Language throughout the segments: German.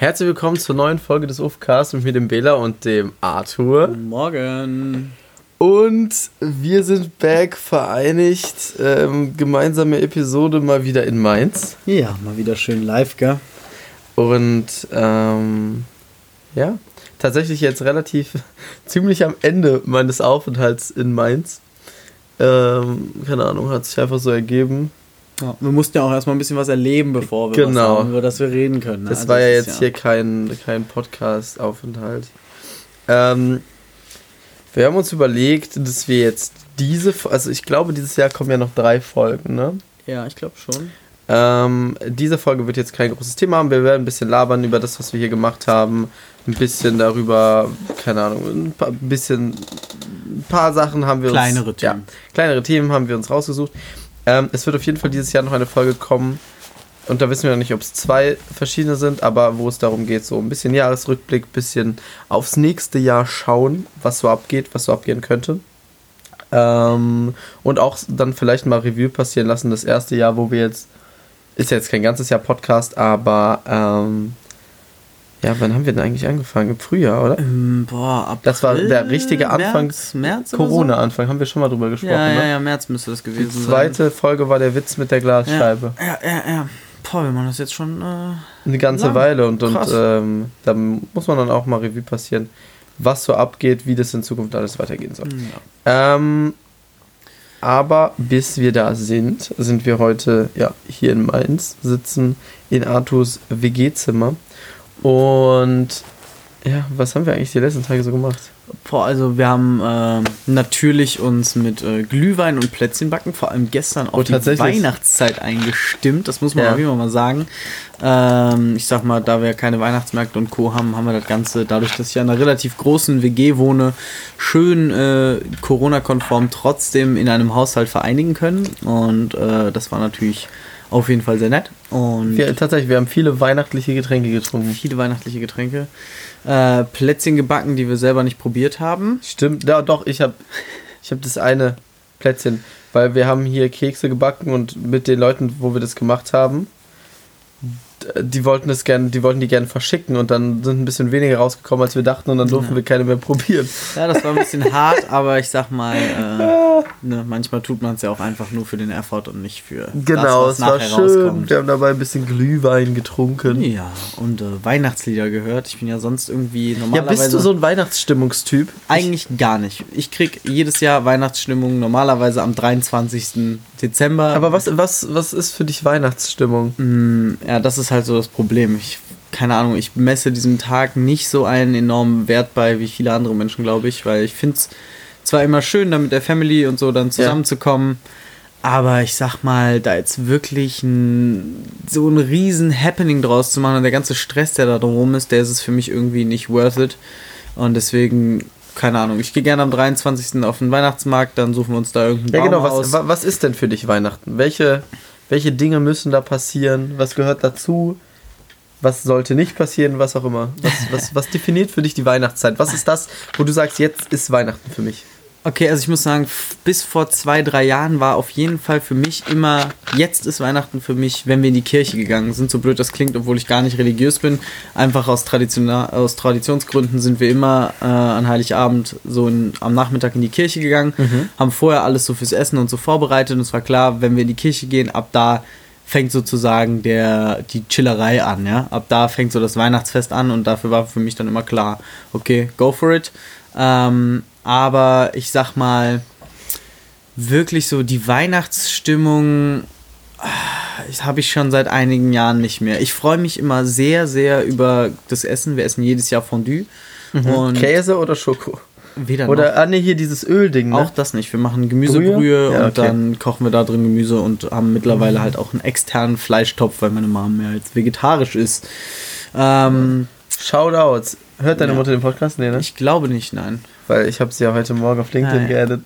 Herzlich willkommen zur neuen Folge des UFCast mit mir, dem Bela und dem Arthur. Morgen. Und wir sind back vereinigt. Ähm, gemeinsame Episode mal wieder in Mainz. Ja, mal wieder schön live, gell? Und ähm, ja, tatsächlich jetzt relativ ziemlich am Ende meines Aufenthalts in Mainz. Ähm, keine Ahnung, hat sich einfach so ergeben. Ja, wir mussten ja auch erstmal ein bisschen was erleben, bevor wir Genau. haben, über das wir reden können. ne? Das Also war ja ist jetzt hier kein, kein Podcast-Aufenthalt. Ähm, wir haben uns überlegt, dass wir jetzt diese, also ich glaube, dieses Jahr kommen ja noch drei Folgen, ne? Ja, ich glaube schon. Ähm, diese Folge wird jetzt kein großes Thema haben. Wir werden ein bisschen labern über das, was wir hier gemacht haben. Ein bisschen darüber, keine Ahnung, ein, paar, ein bisschen, ein paar Sachen haben wir Kleinere uns. Themen. Ja, kleinere Themen haben wir uns rausgesucht. Ähm, es wird auf jeden Fall dieses Jahr noch eine Folge kommen. Und da wissen wir noch nicht, ob es zwei verschiedene sind, aber wo es darum geht, so ein bisschen Jahresrückblick, ein bisschen aufs nächste Jahr schauen, was so abgeht, was so abgehen könnte. Ähm, und auch dann vielleicht mal Review passieren lassen, das erste Jahr, wo wir jetzt, ist ja jetzt kein ganzes Jahr Podcast, aber ähm, ja, wann haben wir denn eigentlich angefangen? Im Frühjahr, oder? Ähm, boah, April, Das war der richtige Anfang, März, März Corona-Anfang, haben wir schon mal drüber gesprochen. Ja, ja, ne? ja, März müsste das Die gewesen zweite Folge war der Witz mit der sein. Glasscheibe. Ja, ja, ja. Boah, wir machen das jetzt schon. Äh, Eine ganze Lang. Weile und, und ähm, da muss man dann auch mal Revue passieren, was so abgeht, wie das in Zukunft alles weitergehen soll. ja. Ähm, aber bis wir da sind, sind wir heute ja, hier in Mainz, sitzen in Artus WG-Zimmer. Und ja, was haben wir eigentlich die letzten Tage so gemacht? Boah, also wir haben äh, natürlich uns mit äh, Glühwein und Plätzchenbacken, vor allem gestern auf Oh, die? Weihnachtszeit eingestimmt. Das muss man Ja. auf jeden Fall mal sagen. Ähm, ich sag mal, da wir keine Weihnachtsmärkte und Co. haben, haben wir das Ganze, dadurch, dass ich in einer relativ großen WG wohne, schön äh, Corona-konform trotzdem in einem Haushalt vereinigen können. Und äh, das war natürlich auf jeden Fall sehr nett. Und Wir, tatsächlich, wir haben viele weihnachtliche Getränke getrunken. viele weihnachtliche Getränke. Äh, Plätzchen gebacken, die wir selber nicht probiert haben. Stimmt, ja, doch, ich habe ich hab das eine Plätzchen, weil wir haben hier Kekse gebacken und mit den Leuten, wo wir das gemacht haben, die wollten das gern, die wollten die gerne verschicken und dann sind ein bisschen weniger rausgekommen, als wir dachten und dann durften Ja. wir keine mehr probieren. Ja, das war ein bisschen hart, aber ich sag mal, äh, ne, manchmal tut man es ja auch einfach nur für den Effort und nicht für Genau, das, es was war nachher schön. rauskommt. Wir haben dabei ein bisschen Glühwein getrunken. Ja, und äh, Weihnachtslieder gehört. Ich bin ja sonst irgendwie Ja, normalerweise... bist du so ein Weihnachtsstimmungstyp? Eigentlich gar nicht. Ich krieg jedes Jahr Weihnachtsstimmung normalerweise am 23. Dezember. Aber was, was, was ist für dich Weihnachtsstimmung? Mm, Ja, das ist halt so das Problem. Ich, keine Ahnung, ich messe diesem Tag nicht so einen enormen Wert bei wie viele andere Menschen, glaube ich, weil ich finde es zwar immer schön, da mit der Family und so dann zusammenzukommen, aber ich sag mal, da jetzt wirklich ein, so ein riesen Happening draus zu machen und der ganze Stress, der da drum ist, der ist es für mich irgendwie nicht worth it. Und deswegen, keine Ahnung, ich gehe gerne am 23. auf den Weihnachtsmarkt, dann suchen wir uns da irgendeinen Ja, Baum genau. aus. Was, wa- was ist denn für dich Weihnachten? Welche, welche Dinge müssen da passieren? Was gehört dazu? Was sollte nicht passieren? Was auch immer. Was, was, was definiert für dich die Weihnachtszeit? Was ist das, wo du sagst, jetzt ist Weihnachten für mich? Okay, also ich muss sagen, bis vor zwei, drei Jahren war auf jeden Fall für mich immer, jetzt ist Weihnachten für mich, wenn wir in die Kirche gegangen sind. So blöd das klingt, obwohl ich gar nicht religiös bin. Einfach aus, Tradition, aus Traditionsgründen sind wir immer äh, an Heiligabend so in, am Nachmittag in die Kirche gegangen, haben vorher alles so fürs Essen und so vorbereitet und es war klar, wenn wir in die Kirche gehen, ab da fängt sozusagen der, die Chillerei an, ja. Ab da fängt so das Weihnachtsfest an und dafür war für mich dann immer klar, okay, go for it. Ähm, aber ich sag mal, wirklich so die Weihnachtsstimmung habe ich schon seit einigen Jahren nicht mehr. Ich freue mich immer sehr, sehr über das Essen. Wir essen jedes Jahr Fondue. Und Käse oder Schoko? weder Oder, ah, nee, hier dieses Ölding, noch. ne? Auch das nicht. Wir machen Gemüsebrühe Ja, und okay. dann kochen wir da drin Gemüse und haben mittlerweile halt auch einen externen Fleischtopf, weil meine Mom mehr als vegetarisch ist. Ähm, Shoutouts. Hört deine Ja. Mutter den Podcast? Nee, ne? ich glaube nicht, nein. Weil ich habe sie ja heute Morgen auf LinkedIn Ah, geaddet.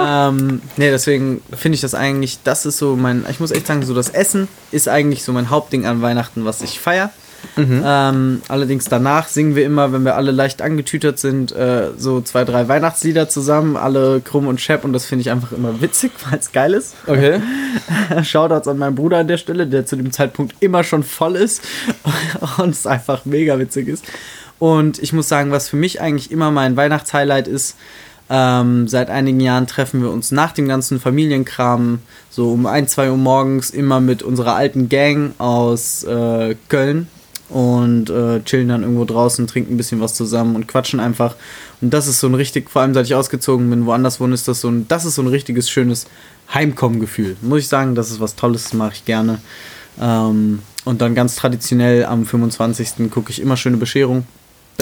ähm, nee, deswegen finde ich das eigentlich, das ist so mein, ich muss echt sagen, so das Essen ist eigentlich so mein Hauptding an Weihnachten, was ich feiere. Mhm. Ähm, allerdings danach singen wir immer, wenn wir alle leicht angetütert sind, äh, so zwei, drei Weihnachtslieder zusammen, alle krumm und schepp und das finde ich einfach immer witzig, weil es geil ist. Okay. Shoutouts an meinen Bruder an der Stelle, der zu dem Zeitpunkt immer schon voll ist und es einfach mega witzig ist. Und ich muss sagen, was für mich eigentlich immer mein Weihnachtshighlight ist, ähm, seit einigen Jahren treffen wir uns nach dem ganzen Familienkram so um 1, 2 Uhr morgens immer mit unserer alten Gang aus äh, Köln und äh, chillen dann irgendwo draußen, trinken ein bisschen was zusammen und quatschen einfach. Und das ist so ein richtig, vor allem seit ich ausgezogen bin, woanders wohne, ist das so ein, das ist so ein richtiges, schönes Heimkommen-Gefühl. Muss ich sagen, das ist was Tolles, mache ich gerne. Ähm, und dann ganz traditionell am 25. gucke ich immer schöne Bescherung.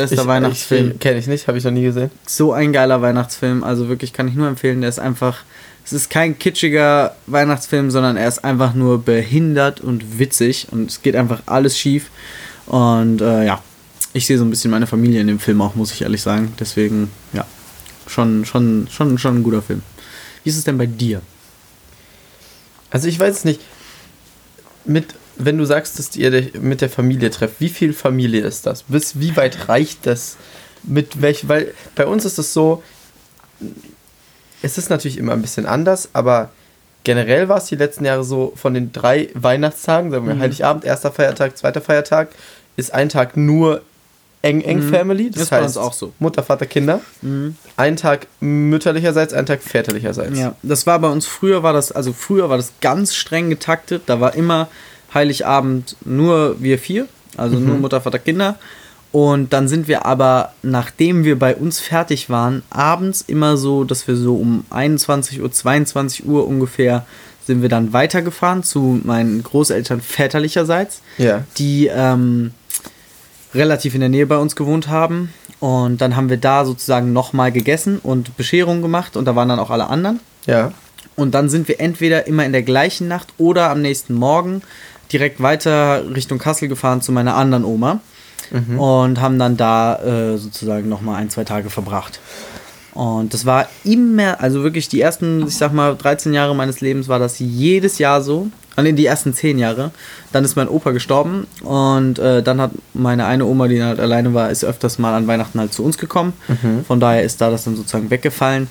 Bester Weihnachtsfilm. Kenne ich nicht, habe ich noch nie gesehen. So ein geiler Weihnachtsfilm, also wirklich kann ich nur empfehlen. Der ist einfach, es ist kein kitschiger Weihnachtsfilm, sondern er ist einfach nur behindert und witzig und es geht einfach alles schief. Und äh, ja, ich sehe so ein bisschen meine Familie in dem Film auch, muss ich ehrlich sagen. Deswegen, ja, schon, schon, schon, schon ein guter Film. Wie ist es denn bei dir? Also ich weiß es nicht. Mit, wenn du sagst, dass ihr mit der Familie trefft, wie viel Familie ist das? Bis wie weit reicht das? Mit welch, weil bei uns ist es so, es ist natürlich immer ein bisschen anders, aber generell war es die letzten Jahre so, von den drei Weihnachtstagen, sagen wir Mhm. Heiligabend, erster Feiertag, zweiter Feiertag, ist ein Tag nur eng, eng Mhm. Family. Das uns heißt auch so. Mutter, Vater, Kinder. Ein Tag mütterlicherseits, ein Tag väterlicherseits. Ja, das war bei uns früher war das, also früher war das ganz streng getaktet. Da war immer Heiligabend nur wir vier, also nur Mutter, Vater, Kinder. Und dann sind wir aber, nachdem wir bei uns fertig waren, abends immer so, dass wir so um 21 Uhr, 22 Uhr ungefähr sind wir dann weitergefahren zu meinen Großeltern väterlicherseits, Ja. die ähm, relativ in der Nähe bei uns gewohnt haben. Und dann haben wir da sozusagen nochmal gegessen und Bescherung gemacht und da waren dann auch alle anderen. Ja. Und dann sind wir entweder immer in der gleichen Nacht oder am nächsten Morgen direkt weiter Richtung Kassel gefahren zu meiner anderen Oma und haben dann da äh, sozusagen nochmal ein, zwei Tage verbracht. Und das war immer, also wirklich die ersten, ich sag mal, 13 Jahre meines Lebens war das jedes Jahr so. Und in die ersten 10 Jahre. Dann ist mein Opa gestorben und äh, dann hat meine eine Oma, die halt alleine war, ist öfters mal an Weihnachten halt zu uns gekommen. Von daher ist da das dann sozusagen weggefallen.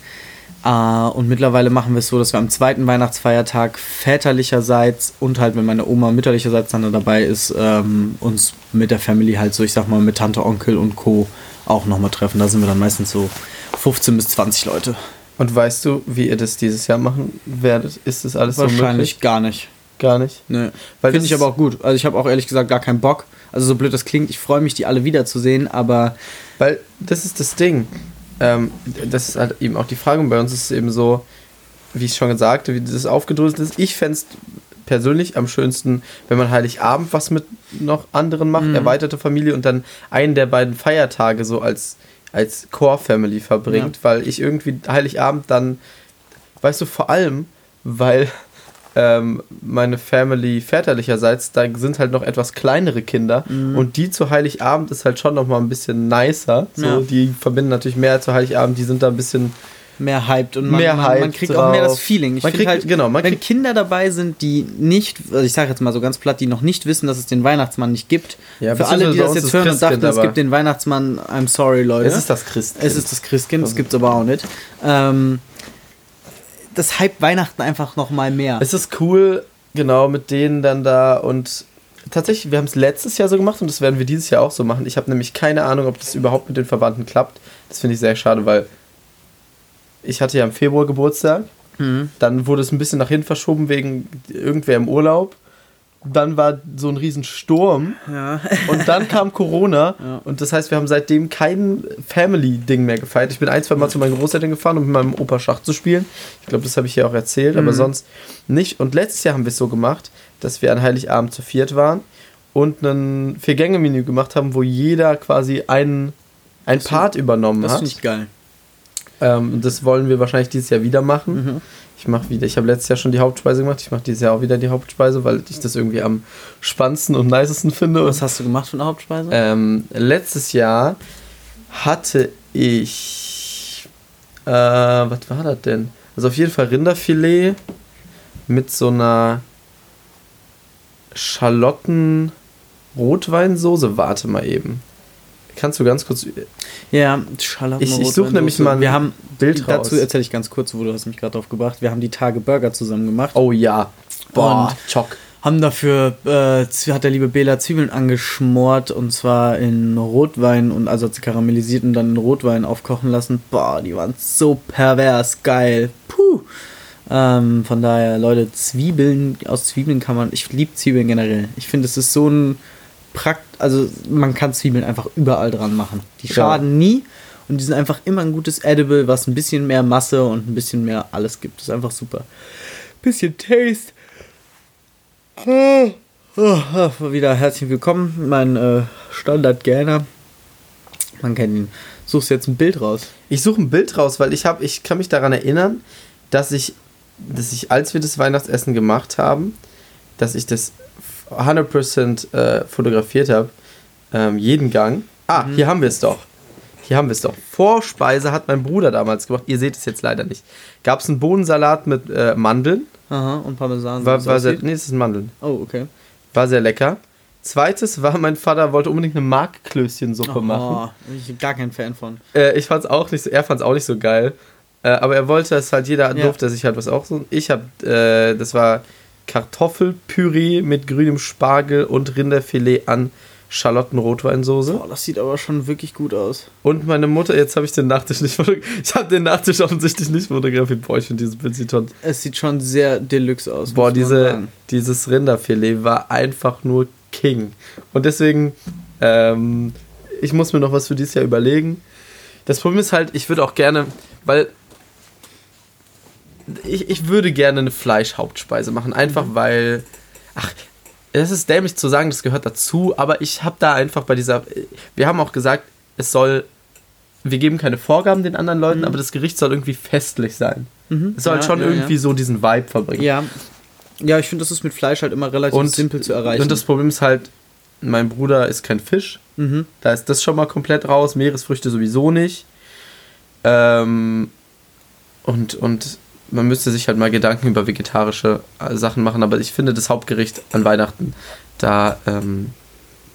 Äh, und mittlerweile machen wir es so, dass wir am zweiten Weihnachtsfeiertag väterlicherseits und halt, wenn meine Oma mütterlicherseits dann dabei ist, ähm, uns mit der Family halt so, ich sag mal, mit Tante, Onkel und Co. auch nochmal treffen. Da sind wir dann meistens so 15 bis 20 Leute. Und weißt du, wie ihr das dieses Jahr machen werdet? Ist das alles so Wahrscheinlich gar nicht. Gar nicht. Nee. Weil Finde ich aber auch gut. Also ich habe auch ehrlich gesagt gar keinen Bock. Also so blöd das klingt, ich freue mich, die alle wiederzusehen, aber Weil das ist das Ding. Ähm, das ist halt eben auch die Frage. Und bei uns ist es eben so, wie ich schon gesagt habe, wie das aufgedröselt ist. Ich fände es persönlich am schönsten, wenn man Heiligabend was mit noch anderen macht, Mhm. erweiterte Familie und dann einen der beiden Feiertage so als, als Core-Family verbringt, weil ich irgendwie Heiligabend dann, weißt du, vor allem, weil ähm, meine Family väterlicherseits, da sind halt noch etwas kleinere Kinder und die zu Heiligabend ist halt schon noch mal ein bisschen nicer. So, Ja. Die verbinden natürlich mehr zu Heiligabend, die sind da ein bisschen mehr hyped und man, man, man hyped kriegt auch mehr das drauf. Feeling. Ich Man kriegt- halt, genau, man wenn kriegt- Kinder dabei sind, die nicht, also ich sage jetzt mal so ganz platt, die noch nicht wissen, dass es den Weihnachtsmann nicht gibt. Ja, Für alle, die das jetzt hören und dachten, es gibt den Weihnachtsmann, I'm sorry, Leute. Es ist das Christkind. Es ist das Christkind, das gibt es aber auch nicht. Ähm, das hype Weihnachten einfach noch mal mehr. Es ist cool, genau, mit denen dann da und tatsächlich, wir haben es letztes Jahr so gemacht und das werden wir dieses Jahr auch so machen. Ich habe nämlich keine Ahnung, ob das überhaupt mit den Verwandten klappt. Das finde ich sehr schade, weil ich hatte ja im Februar Geburtstag. Mhm. Dann wurde es ein bisschen nach hinten verschoben wegen irgendwer im Urlaub. Dann war so ein riesen Sturm Ja. und dann kam Corona Ja. und das heißt, wir haben seitdem kein Family-Ding mehr gefeiert. Ich bin ein, zwei Mal zu meinen Großeltern gefahren, um mit meinem Opa Schach zu spielen. Ich glaube, das habe ich hier auch erzählt, aber Mhm. sonst nicht. Und letztes Jahr haben wir es so gemacht, dass wir an Heiligabend zu viert waren und ein Vier-Gänge-Menü gemacht haben, wo jeder quasi einen, ein Das Part übernommen Das hat. finde ich geil. Ähm, das wollen wir wahrscheinlich dieses Jahr wieder machen. Mhm. Ich mache wieder, ich habe letztes Jahr schon die Hauptspeise gemacht, ich mache dieses Jahr auch wieder die Hauptspeise, weil ich das irgendwie am spannendsten und nicesten finde. Was hast du gemacht für eine Hauptspeise? Ähm, letztes Jahr hatte ich. Äh, was war das denn? Also auf jeden Fall Rinderfilet mit so einer Schalotten. Rotweinsoße, warte mal eben. Kannst du ganz kurz. Ja, Schalatten Ich- ich suche nämlich mal ein Wir haben Bild dazu erzähle ich ganz kurz, wo du hast mich gerade drauf gebracht. Wir haben die Tage Burger zusammen gemacht. Oh ja. Boah, Und- Chock. Haben dafür, äh, hat der liebe Bela Zwiebeln angeschmort und zwar in Rotwein und also hat sie karamellisiert und dann in Rotwein aufkochen lassen. Boah, die waren so pervers geil. Puh. Ähm, von daher, Leute, Zwiebeln, aus Zwiebeln kann man, ich liebe Zwiebeln generell. Ich finde, es ist so ein Prakt, also man kann Zwiebeln einfach überall dran machen. Die Ja. schaden nie und die sind einfach immer ein gutes Edible, was ein bisschen mehr Masse und ein bisschen mehr alles gibt. Das ist einfach super. Bisschen Taste. Oh, oh, wieder herzlich willkommen, mein äh, Standard Gerner. Man kennt ihn. Suchst jetzt ein Bild raus. Ich suche ein Bild raus, weil ich habe, ich kann mich daran erinnern, dass ich, dass ich, als wir das Weihnachtsessen gemacht haben, dass ich das 100% äh, fotografiert habe, ähm, jeden Gang. Ah, Mhm. hier haben wir es doch. Hier haben wir es doch. Vorspeise hat mein Bruder damals gemacht. Ihr seht es jetzt leider nicht. Gab es einen Bohnensalat mit äh, Mandeln. Aha, und Parmesan. War, war es sehr, nee, das ist Mandeln. Oh, okay. War sehr lecker. Zweites war, mein Vater wollte unbedingt eine Markklößchensuppe machen. Oh, ich bin gar kein Fan von. Äh, ich fand's auch nicht so, er fand's auch nicht so geil. Äh, aber er wollte es halt, jeder Ja. durfte sich halt was auch so. Ich hab, äh, das war Kartoffelpüree mit grünem Spargel und Rinderfilet an Schalottenrotweinsoße. Boah, das sieht aber schon wirklich gut aus. Und meine Mutter, jetzt habe ich den Nachtisch nicht fotografiert. Ich habe den Nachtisch offensichtlich nicht fotografiert. Boah, ich finde dieses Bild sieht schon. Es sieht schon sehr deluxe aus. Boah, diese, dieses Rinderfilet war einfach nur King. Und deswegen, ähm, ich muss mir noch was für dieses Jahr überlegen. Das Problem ist halt, ich würde auch gerne, weil ich, ich würde gerne eine Fleischhauptspeise machen. Einfach weil, ach, es ist dämlich zu sagen, das gehört dazu, aber ich habe da einfach bei dieser, wir haben auch gesagt, es soll, wir geben keine Vorgaben den anderen Leuten, aber das Gericht soll irgendwie festlich sein. Mhm. Es soll halt Ja, schon ja, irgendwie ja. so diesen Vibe verbringen. Ja. Ja, ich finde, das ist mit Fleisch halt immer relativ und, simpel zu erreichen. Und das Problem ist halt, mein Bruder ist kein Fisch. mhm. Da ist das schon mal komplett raus. Meeresfrüchte sowieso nicht. Ähm, und, und man müsste sich halt mal Gedanken über vegetarische äh, Sachen machen. Aber ich finde, das Hauptgericht an Weihnachten, da ähm,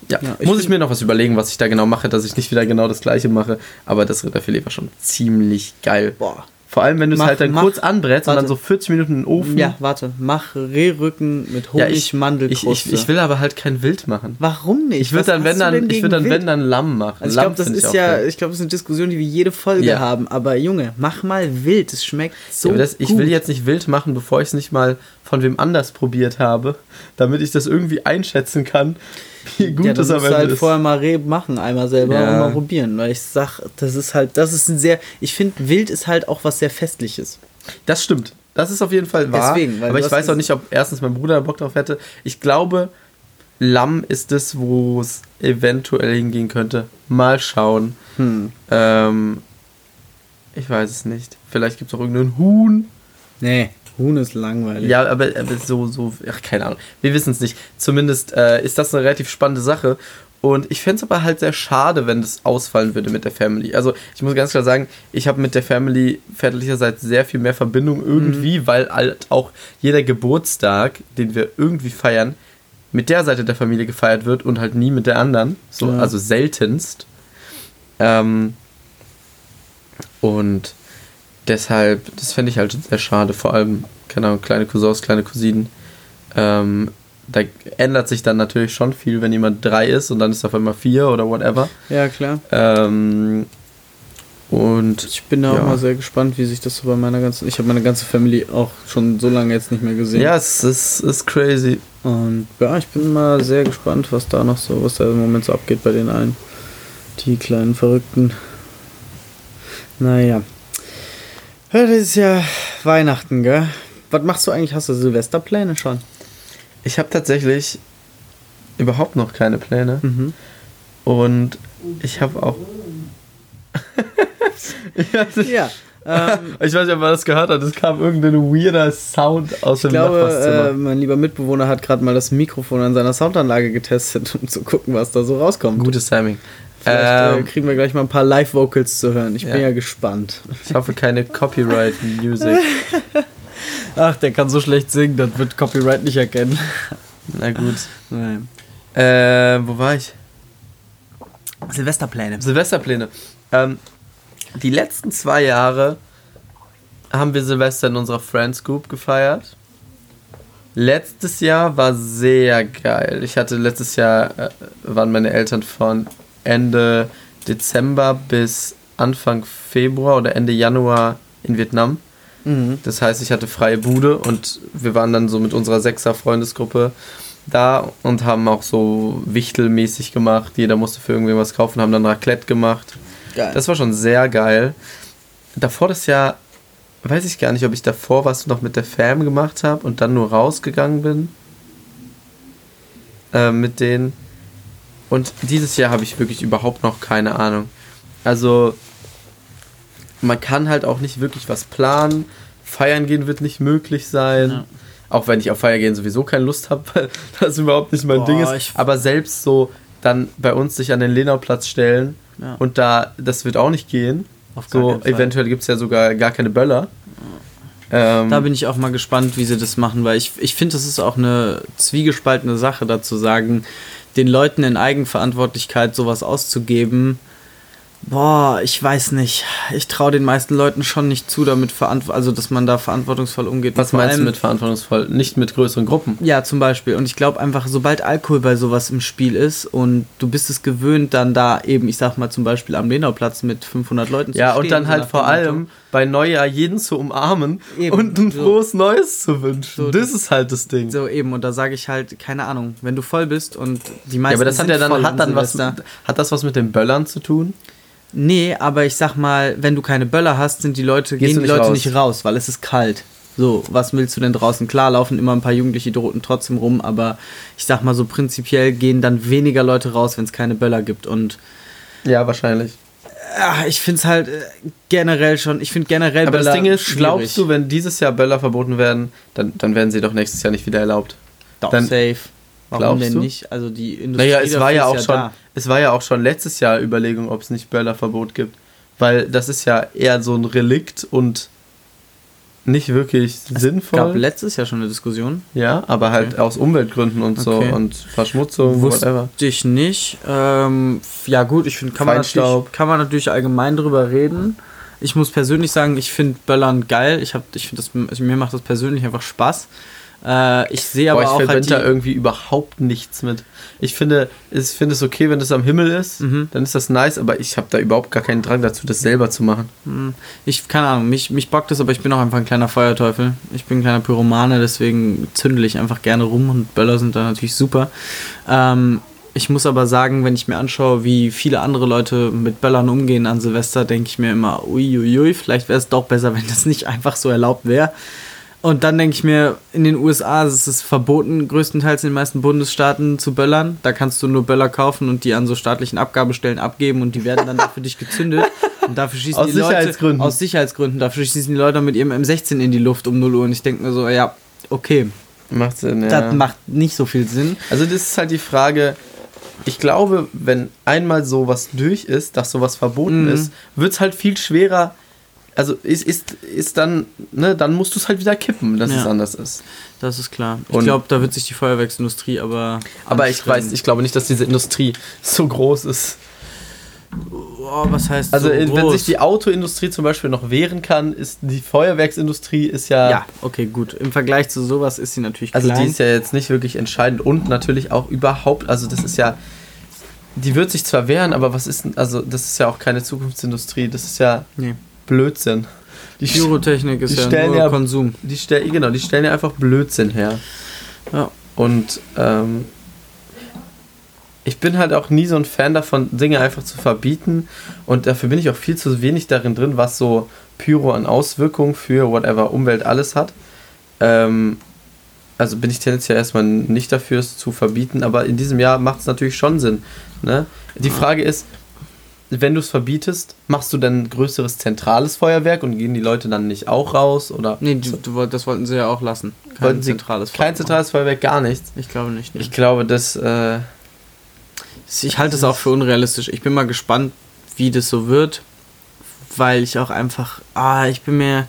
ja, Ja, ich muss ich mir noch was überlegen, was ich da genau mache, dass ich nicht wieder genau das gleiche mache. Aber das Rinderfilet war schon ziemlich geil. Boah. Vor allem, wenn du es halt dann mach- kurz anbrätst und warte. dann so 40 Minuten in den Ofen. Ja, warte. Mach Rehrücken mit Ja, Honig, ich, ich, Mandelkruste. ich, ich will aber halt kein Wild machen. Warum nicht? Ich würde dann, wenn dann, ich würde dann, wenn dann Lamm machen. Also ich glaube, das ist ja, geil. ich glaube, das ist eine Diskussion, die wir jede Folge Ja. haben. Aber Junge, mach mal wild. Es schmeckt so ja, das, gut. ich will jetzt nicht wild machen, bevor ich es nicht mal von wem anders probiert habe, damit ich das irgendwie einschätzen kann, wie gut ja, es dann am Ende halt ist. vorher mal Reh machen, einmal selber Ja. und mal probieren. Weil ich sag, das ist halt, das ist ein sehr, ich finde, wild ist halt auch was sehr Festliches. Das stimmt. Das ist auf jeden Fall wahr. Deswegen, weil aber ich weiß auch nicht, ob erstens mein Bruder Bock drauf hätte. Ich glaube, Lamm ist es, wo es eventuell hingehen könnte. Mal schauen. Hm. Ähm, ich weiß es nicht. Vielleicht gibt es auch irgendeinen Huhn. Nee, Huhn ist langweilig. Ja, aber, aber so, so, ach, keine Ahnung. Wir wissen es nicht. Zumindest äh, ist das eine relativ spannende Sache. Und ich fände es aber halt sehr schade, wenn das ausfallen würde mit der Family. Also ich muss ganz klar sagen, ich habe mit der Family väterlicherseits sehr viel mehr Verbindung irgendwie, weil halt auch jeder Geburtstag, den wir irgendwie feiern, mit der Seite der Familie gefeiert wird und halt nie mit der anderen. So, Ja. Also seltenst. Ähm, und deshalb, das fände ich halt sehr schade. Vor allem, keine Ahnung, kleine Cousins, kleine Cousinen. Ähm, da ändert sich dann natürlich schon viel, wenn jemand drei ist und dann ist auf einmal vier oder whatever. Ja, klar. Ähm, und Ich bin da Ja. auch mal sehr gespannt, wie sich das so bei meiner ganzen. Ich habe meine ganze Family auch schon so lange jetzt nicht mehr gesehen. ja, es ist, ist crazy. Und ja, ich bin mal sehr gespannt, was da noch so, was da im Moment so abgeht bei den allen. Die kleinen Verrückten. Naja. Das ist ja Weihnachten, gell? Was machst du eigentlich? Hast du Silvesterpläne schon? Ich habe tatsächlich überhaupt noch keine Pläne. Mhm. Und ich habe auch. ich, weiß nicht, Ja. Ähm, ich weiß nicht, ob man das gehört hat. Es kam irgendein weirder Sound aus ich dem glaube, Nachbarzimmer. äh, mein lieber Mitbewohner hat gerade mal das Mikrofon an seiner Soundanlage getestet, um zu gucken, was da so rauskommt. Gutes Timing. Vielleicht äh, Ähm, kriegen wir gleich mal ein paar Live-Vocals zu hören. Ich bin Ja. ja gespannt. ich hoffe, keine Copyright-Music. Ach, der kann so schlecht singen, das wird Copyright nicht erkennen. Na gut. Nein. Äh, wo war ich? Silvesterpläne. Silvesterpläne. Ähm, die letzten zwei Jahre haben wir Silvester in unserer Friends Group gefeiert. Letztes Jahr war sehr geil. Ich hatte letztes Jahr, äh, waren meine Eltern von Ende Dezember bis Anfang Februar oder Ende Januar in Vietnam. Mhm. Das heißt, ich hatte freie Bude und wir waren dann so mit unserer Sechser-Freundesgruppe da und haben auch so wichtelmäßig gemacht. Jeder musste für irgendwie was kaufen, haben dann Raclette gemacht. Geil. Das war schon sehr geil. Davor das Jahr, weiß ich gar nicht, ob ich davor was noch mit der Fam gemacht habe und dann nur rausgegangen bin. Äh, mit denen. Und dieses Jahr habe ich wirklich überhaupt noch keine Ahnung. Also, man kann halt auch nicht wirklich was planen. Feiern gehen wird nicht möglich sein. Ja. Auch wenn ich auf Feier gehen sowieso keine Lust habe, weil das überhaupt nicht mein Boah, Ding ist. Aber selbst so dann bei uns sich an den Lenauplatz stellen Ja. und da, das wird auch nicht gehen. So, eventuell gibt es ja sogar gar keine Böller. Ähm, Da bin ich auch mal gespannt, wie sie das machen, weil ich, ich finde, das ist auch eine zwiegespaltene Sache, dazu sagen, den Leuten in Eigenverantwortlichkeit sowas auszugeben. Boah, ich weiß nicht. Ich traue den meisten Leuten schon nicht zu, damit verantw also dass man da verantwortungsvoll umgeht. was meinst du mit verantwortungsvoll? Nicht mit größeren Gruppen. Ja, zum Beispiel. Und ich glaube einfach, sobald Alkohol bei sowas im Spiel ist und du bist es gewöhnt, dann da eben, ich sag mal zum Beispiel am Lenauplatz mit 500 Leuten Ja, zu und stehen, dann so halt nach vor Motto. allem bei Neujahr jeden zu umarmen Eben, und ein so. frohes Neues zu wünschen. So, das das- ist halt das Ding. So eben, und da sage ich halt, keine Ahnung, wenn du voll bist und die ja, meisten aber das hat ja dann, hat an dann was, hat das was mit den Böllern zu tun? Nee, aber ich sag mal, wenn du keine Böller hast, sind die Leute, Gehst gehen die nicht Leute raus? nicht raus, weil es ist kalt. So, was willst du denn draußen? Klar, laufen immer ein paar jugendliche Idioten trotzdem rum, aber ich sag mal so prinzipiell gehen dann weniger Leute raus, wenn es keine Böller gibt. Und Ja, wahrscheinlich. ah, ich find's halt äh, generell schon, ich find generell Aber Böller das Ding ist, schwierig. glaubst du, wenn dieses Jahr Böller verboten werden, dann, dann werden sie doch nächstes Jahr nicht wieder erlaubt? Doch, dann- safe. Warum Glaubst denn du? nicht? Also die Industrie Naja, es war ja auch schon, da. Es war ja auch schon letztes Jahr Überlegung, ob es nicht Böllerverbot gibt. Weil das ist ja eher so ein Relikt und nicht wirklich Es gab sinnvoll. letztes Jahr schon eine Diskussion. Ja, aber halt Okay. aus Umweltgründen und so Okay. und Verschmutzung, Wusste whatever. ich nicht. Ähm, ja gut, ich finde, kann, man natürlich- Feinstaub. kann man natürlich allgemein drüber reden. Ich muss persönlich sagen, ich finde Böllern geil. Ich, hab, ich finde das, mir macht das persönlich einfach Spaß. Äh, ich sehe Boah, aber ich auch halt da die, irgendwie überhaupt nichts mit. Ich finde, ich finde es okay, wenn es am Himmel ist, Mhm. dann ist das nice, aber ich habe da überhaupt gar keinen Drang dazu, das selber zu machen. Hm, ich, keine Ahnung, mich, mich bockt das, aber ich bin auch einfach ein kleiner Feuerteufel. Ich bin ein kleiner Pyromane, deswegen zündel ich einfach gerne rum und Böller sind da natürlich super. Ähm, ich muss aber sagen, wenn ich mir anschaue, wie viele andere Leute mit Böllern umgehen an Silvester, denke ich mir immer, uiuiui, vielleicht wäre es doch besser, wenn das nicht einfach so erlaubt wäre. Und dann denke ich mir, in den USA ist es verboten, größtenteils in den meisten Bundesstaaten zu böllern. Da kannst du nur Böller kaufen und die an so staatlichen Abgabestellen abgeben und die werden dann für dich gezündet. Und dafür schießen Aus die Leute Sicherheitsgründen. aus Sicherheitsgründen. Dafür schießen die Leute mit ihrem M16 in die Luft um 0 Uhr. Und ich denke mir so, ja, okay, Macht Sinn, ja. das macht nicht so viel Sinn. Also das ist halt die Frage, ich glaube, wenn einmal sowas durch ist, dass sowas verboten Mhm. ist, wird es halt viel schwerer. Also ist, ist, ist dann, ne, dann musst du es halt wieder kippen, dass Ja. es anders ist. Das ist klar. Ich glaube, da wird sich die Feuerwerksindustrie aber. Aber ich weiß, ich glaube nicht, dass diese Industrie so groß ist. Oh, was heißt Also so wenn groß? sich die Autoindustrie zum Beispiel noch wehren kann, ist die Feuerwerksindustrie ist ja, Ja, okay, gut. Im Vergleich zu sowas ist sie natürlich also klein. die ist ja jetzt nicht wirklich entscheidend und natürlich auch überhaupt, also das ist ja, die wird sich zwar wehren, aber was ist denn, also das ist ja auch keine Zukunftsindustrie, das ist ja nee. Blödsinn. Die, Pyrotechnik ist ja nur ja- Konsum. die stellen, genau, die stellen ja einfach Blödsinn her. Ja. Und ähm, ich bin halt auch nie so ein Fan davon, Dinge einfach zu verbieten. Und dafür bin ich auch viel zu wenig darin drin, was so Pyro an Auswirkungen für whatever Umwelt alles hat. Ähm, also bin ich tendenziell erstmal nicht dafür, es zu verbieten. Aber in diesem Jahr macht es natürlich schon Sinn. Ne? Die Frage ist, wenn du es verbietest, machst du dann ein größeres zentrales Feuerwerk und gehen die Leute dann nicht auch raus? Oder Nee, du, wollt- das wollten sie ja auch lassen. Kein Wollten zentrales kein Feuer zentrales Feuerwerk, gar nichts? Ich glaube nicht. Nee. Ich glaube, das... Äh, Ich halte es auch für unrealistisch. Ich bin mal gespannt, wie das so wird, weil ich auch einfach, ah, ich bin mir,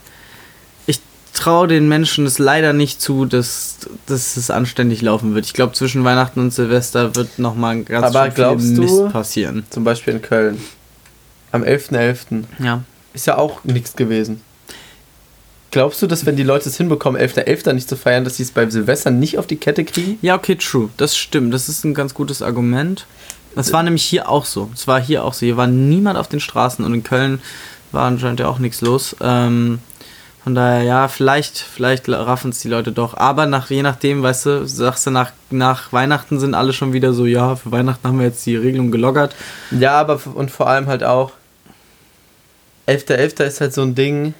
traue den Menschen es leider nicht zu, dass, dass es anständig laufen wird. Ich glaube, zwischen Weihnachten und Silvester wird nochmal ganz Aber viel Mist passieren. Zum Beispiel in Köln. Am 11.11. Ja. ist ja auch nichts gewesen. Glaubst du, dass wenn die Leute es hinbekommen, 11.11. nicht zu feiern, dass sie es beim Silvester nicht auf die Kette kriegen? Ja, okay, true. Das stimmt. Das ist ein ganz gutes Argument. Das war nämlich hier auch so. Es war hier auch so. Hier war niemand auf den Straßen und in Köln war anscheinend ja auch nichts los. Ähm, von daher, ja, vielleicht, vielleicht raffen es die Leute doch. Aber nach, je nachdem, weißt du, sagst du, nach, nach Weihnachten sind alle schon wieder so, ja, für Weihnachten haben wir jetzt die Regelung gelockert. Ja, aber und vor allem halt auch 11.11. ist halt so ein Ding,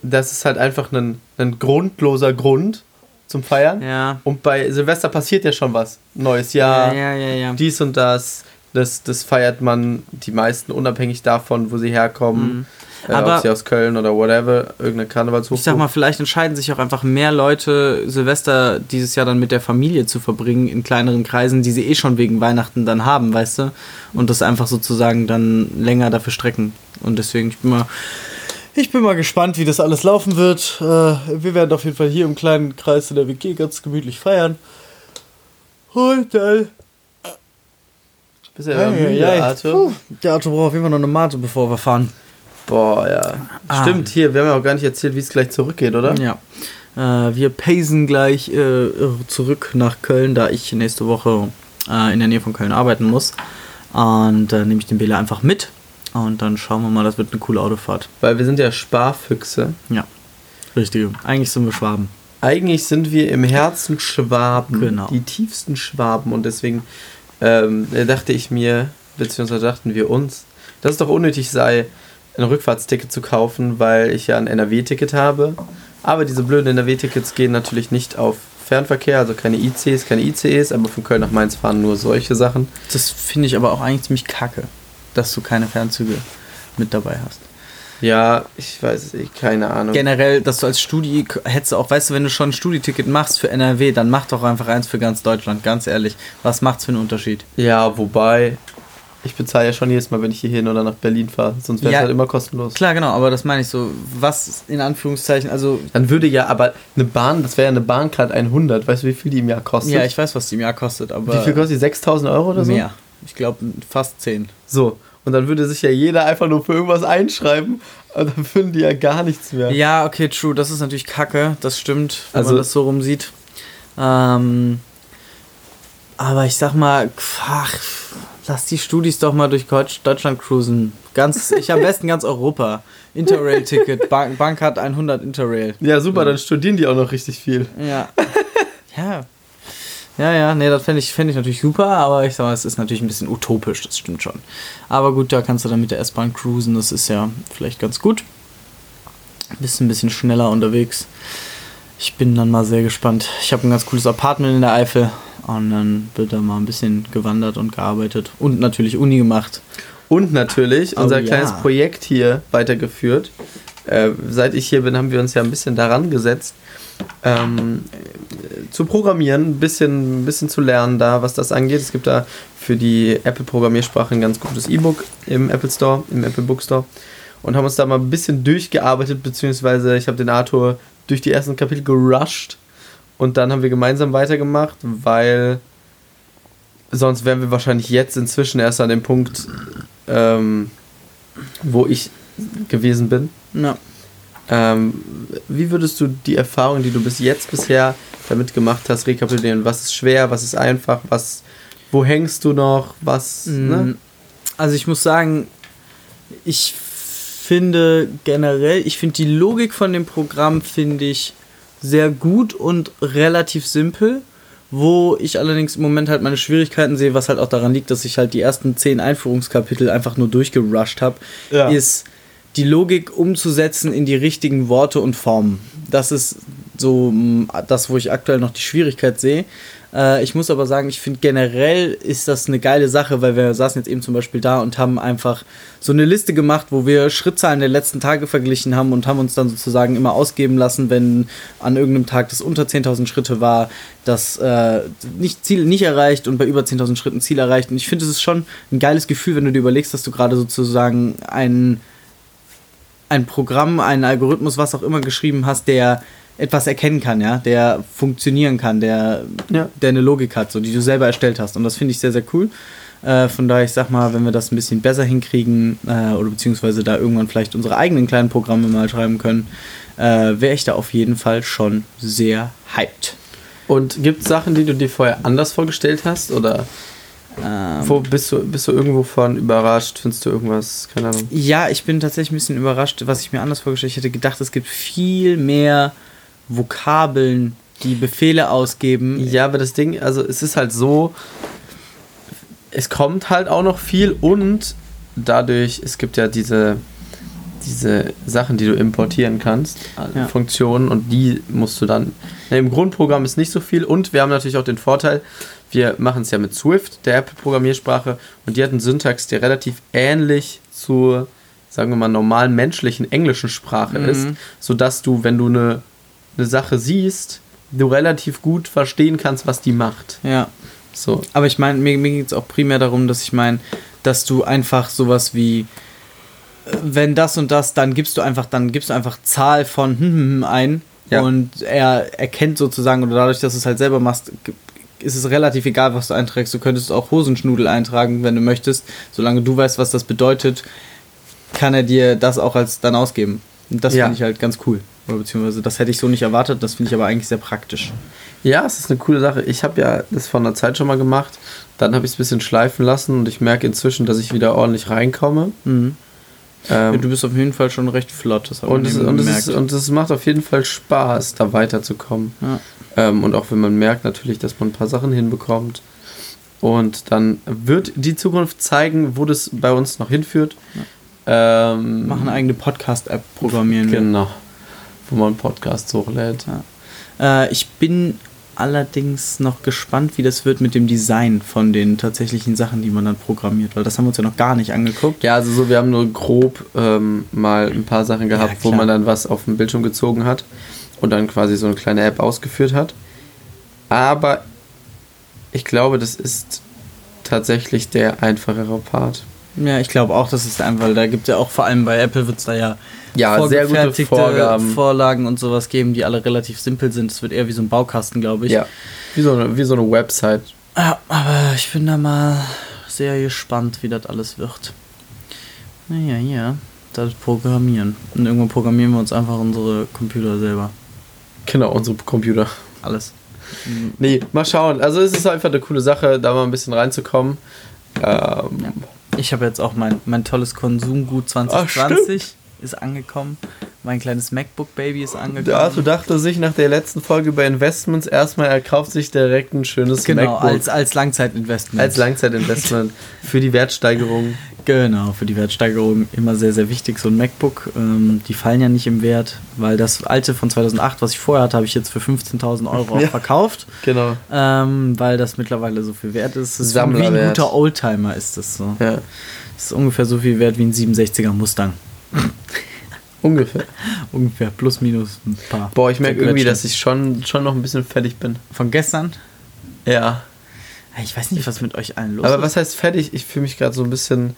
das ist halt einfach ein, ein grundloser Grund zum Feiern. Ja. Und bei Silvester passiert ja schon was. Neues Jahr, ja, ja, ja. ja. dies und das. Das, das feiert man die meisten unabhängig davon, wo sie herkommen. Äh, Aber- ob sie aus Köln oder whatever, irgendeine Karnevalshochburg. Ich sag mal, vielleicht entscheiden sich auch einfach mehr Leute, Silvester dieses Jahr dann mit der Familie zu verbringen, in kleineren Kreisen, die sie eh schon wegen Weihnachten dann haben, weißt du? Und das einfach sozusagen dann länger dafür strecken. Und deswegen, ich bin mal. Ich bin mal gespannt, wie das alles laufen wird. Äh, wir werden auf jeden Fall hier im kleinen Kreis in der WG ganz gemütlich feiern. Und dann. Bist ja müde, Arthur. Puh, Der Auto braucht auf jeden Fall noch eine Mate, bevor wir fahren. Boah, ja. Ah. Stimmt, hier, wir haben ja auch gar nicht erzählt, wie es gleich zurückgeht, oder? Ja. Äh, wir pacen gleich äh, zurück nach Köln, da ich nächste Woche äh, in der Nähe von Köln arbeiten muss. Und dann nehme ich den Bela einfach mit. Und dann schauen wir mal, das wird eine coole Autofahrt. Weil wir sind ja Sparfüchse. Ja. Richtig. Eigentlich sind wir Schwaben. Eigentlich sind wir im Herzen Schwaben. Genau. Die tiefsten Schwaben. Und deswegen ähm, dachte ich mir, beziehungsweise dachten wir uns, dass es doch unnötig sei, ein Rückfahrtsticket zu kaufen, weil ich ja ein NRW-Ticket habe. Aber diese blöden NRW-Tickets gehen natürlich nicht auf Fernverkehr, also keine ICs, keine ICEs, aber von Köln nach Mainz fahren nur solche Sachen. Das finde ich aber auch eigentlich ziemlich kacke, dass du keine Fernzüge mit dabei hast. Ja, ich weiß nicht, keine Ahnung. Generell, dass du als Studi hättest auch, weißt du, wenn du schon ein Studi-Ticket machst für NRW, dann mach doch einfach eins für ganz Deutschland, ganz ehrlich. Was macht's für einen Unterschied? Ja, wobei, ich bezahle ja schon jedes Mal, wenn ich hier hin oder nach Berlin fahre. Sonst wäre es Ja. halt immer kostenlos. Klar, genau, aber das meine ich so, was in Anführungszeichen, also Dann würde ja aber eine Bahn, das wäre ja eine Bahncard 100, weißt du, wie viel die im Jahr kostet? Ja, ich weiß, was die im Jahr kostet, aber. wie viel kostet die? 6000 Euro oder so? Mehr. Ich glaube fast 10. So, und dann würde sich ja jeder einfach nur für irgendwas einschreiben und dann würden die ja gar nichts mehr. Ja, okay, true. Das ist natürlich kacke. Das stimmt, wenn Also- man das so rumsieht. Ähm, aber ich sag mal, ach, lass die Studis doch mal durch Deutsch- Deutschland cruisen. Ganz, ich am besten ganz Europa. Interrail-Ticket, Bank, Bankcard 100 Interrail. Ja, super, dann studieren die auch noch richtig viel. Ja. Ja. Ja, ja, nee, das fände ich, fänd ich natürlich super, aber ich sag mal, es ist natürlich ein bisschen utopisch, das stimmt schon. Aber gut, da kannst du dann mit der S-Bahn cruisen, das ist ja vielleicht ganz gut. Bist ein bisschen schneller unterwegs. Ich bin dann mal sehr gespannt. Ich habe ein ganz cooles Apartment in der Eifel und dann wird da mal ein bisschen gewandert und gearbeitet und natürlich Uni gemacht. Und natürlich Oh unser ja. kleines Projekt hier weitergeführt. Äh, seit ich hier bin, haben wir uns ja ein bisschen daran gesetzt, ähm, äh, zu programmieren, ein bisschen, ein bisschen zu lernen da, was das angeht. Es gibt da für die Apple-Programmiersprache ein ganz gutes E-Book im Apple Store, im Apple Bookstore. Und haben uns da mal ein bisschen durchgearbeitet, beziehungsweise ich habe den Arthur durch die ersten Kapitel gerusht. Und dann haben wir gemeinsam weitergemacht, weil sonst wären wir wahrscheinlich jetzt inzwischen erst an dem Punkt, ähm, wo ich gewesen bin. Ja. Ähm, wie würdest du die Erfahrung, die du bis jetzt bisher damit gemacht hast, rekapitulieren? Was ist schwer, was ist einfach, was, wo hängst du noch, was, ne? Mm, Also ich muss sagen, ich finde generell, ich finde die Logik von dem Programm finde ich sehr gut und relativ simpel. Wo ich allerdings im Moment halt meine Schwierigkeiten sehe, was halt auch daran liegt, dass ich halt die ersten zehn Einführungskapitel einfach nur durchgerusht habe, Ja. ist die Logik umzusetzen in die richtigen Worte und Formen. Das ist so das, wo ich aktuell noch die Schwierigkeit sehe. Äh, ich muss aber sagen, ich finde generell ist das eine geile Sache, weil wir saßen jetzt eben zum Beispiel da und haben einfach so eine Liste gemacht, wo wir Schrittzahlen der letzten Tage verglichen haben und haben uns dann sozusagen immer ausgeben lassen, wenn an irgendeinem Tag das unter 10.000 Schritte war, das äh, nicht Ziel nicht erreicht und bei über 10.000 Schritten Ziel erreicht. Und ich finde, es ist schon ein geiles Gefühl, wenn du dir überlegst, dass du gerade sozusagen einen ein Programm, einen Algorithmus, was auch immer geschrieben hast, der etwas erkennen kann, ja, der funktionieren kann, der, Ja. der eine Logik hat, so die du selber erstellt hast. Und das finde ich sehr, sehr cool. Äh, von daher, ich sag mal, wenn wir das ein bisschen besser hinkriegen äh, oder beziehungsweise da irgendwann vielleicht unsere eigenen kleinen Programme mal schreiben können, äh, wäre ich da auf jeden Fall schon sehr hyped. Und gibt es Sachen, die du dir vorher anders vorgestellt hast? Oder Ähm, wo bist du, bist du irgendwo von überrascht? Findest du irgendwas? Keine Ahnung. Ja, ich bin tatsächlich ein bisschen überrascht, was ich mir anders vorgestellt hätte. Ich hätte gedacht, es gibt viel mehr Vokabeln, die Befehle ausgeben. Ja, aber das Ding, also es ist halt so, es kommt halt auch noch viel und dadurch, es gibt ja diese, diese Sachen, die du importieren kannst, also Ja. Funktionen und die musst du dann, im Grundprogramm ist nicht so viel und wir haben natürlich auch den Vorteil, wir machen es ja mit Swift, der Apple-Programmiersprache und die hat einen Syntax, der relativ ähnlich zur, sagen wir mal, normalen menschlichen englischen Sprache Mhm. ist, sodass du, wenn du eine, eine Sache siehst, du relativ gut verstehen kannst, was die macht. Ja. So. Aber ich meine, mir, mir geht es auch primär darum, dass ich meine, dass du einfach sowas wie, äh, wenn das und das, dann gibst du einfach, dann gibst du einfach Zahl von hm, hm, hm ein Ja. und er erkennt sozusagen, oder dadurch, dass du es halt selber machst, ist es relativ egal, was du einträgst. Du könntest auch Hosenschnudel eintragen, wenn du möchtest. Solange du weißt, was das bedeutet, kann er dir das auch als dann ausgeben. Und das Ja. finde ich halt ganz cool. Oder beziehungsweise das hätte ich so nicht erwartet, das finde ich aber eigentlich sehr praktisch. Ja, es ist eine coole Sache. Ich habe ja das vor einer Zeit schon mal gemacht. Dann habe ich es ein bisschen schleifen lassen und ich merke inzwischen, dass ich wieder ordentlich reinkomme. Mhm. Ähm, Ja, du bist auf jeden Fall schon recht flott, das es, eben und, es gemerkt. ist, und es macht auf jeden Fall Spaß, da weiterzukommen. Ja. Ähm, und auch wenn man merkt natürlich, dass man ein paar Sachen hinbekommt. Und dann wird die Zukunft zeigen, wo das bei uns noch hinführt. Ähm, machen eine eigene Podcast-App programmieren. wir. Wo man Podcasts hochlädt. Äh, ich bin allerdings noch gespannt, wie das wird mit dem Design von den tatsächlichen Sachen, die man dann programmiert, weil das haben wir uns ja noch gar nicht angeguckt. Ja, also so, wir haben nur grob ähm, mal ein paar Sachen gehabt, wo klar. man dann was auf dem Bildschirm gezogen hat und dann quasi so eine kleine App ausgeführt hat. Aber ich glaube, das ist tatsächlich der einfachere Part. Ja, ich glaube auch, das ist einfach, weil da gibt es ja auch vor allem bei Apple wird es da ja, Ja, sehr gute Vorgaben. Vorlagen und sowas geben, die alle relativ simpel sind. Es wird eher wie so ein Baukasten, glaube ich. Ja, wie so, eine, wie so eine Website. Ja, aber ich bin da mal sehr gespannt, wie das alles wird. Naja, ja, das Programmieren. Und irgendwann programmieren wir uns einfach unsere Computer selber. Genau, unsere Computer. Alles. Nee, mal schauen. Also es ist einfach eine coole Sache, da mal ein bisschen reinzukommen. Ähm, Ich habe jetzt auch mein, mein tolles Konsumgut 2020 ist angekommen. Mein kleines MacBook-Baby ist angekommen. Der Arthur dachte sich nach der letzten Folge über Investments erstmal, er kauft sich direkt ein schönes genau, MacBook. als, als Langzeitinvestment. Als Langzeitinvestment für die Wertsteigerung. Genau, für die Wertsteigerung immer sehr, sehr wichtig, so ein MacBook. Ähm, die fallen ja nicht im Wert, weil das alte von 2008, was ich vorher hatte, habe ich jetzt für 15.000 Euro auch Ja. verkauft, Genau. ähm, weil das mittlerweile so viel wert ist. Ist wie ein guter Oldtimer ist das so. Ja, Das ist ungefähr so viel wert wie ein 67er Mustang. ungefähr. Ungefähr, plus minus ein paar. Boah, ich merke irgendwie, dass ich schon, schon noch ein bisschen fertig bin. Von gestern? Ja. Ich weiß nicht, was mit euch allen los Aber ist. was heißt fertig? Ich fühle mich gerade so ein bisschen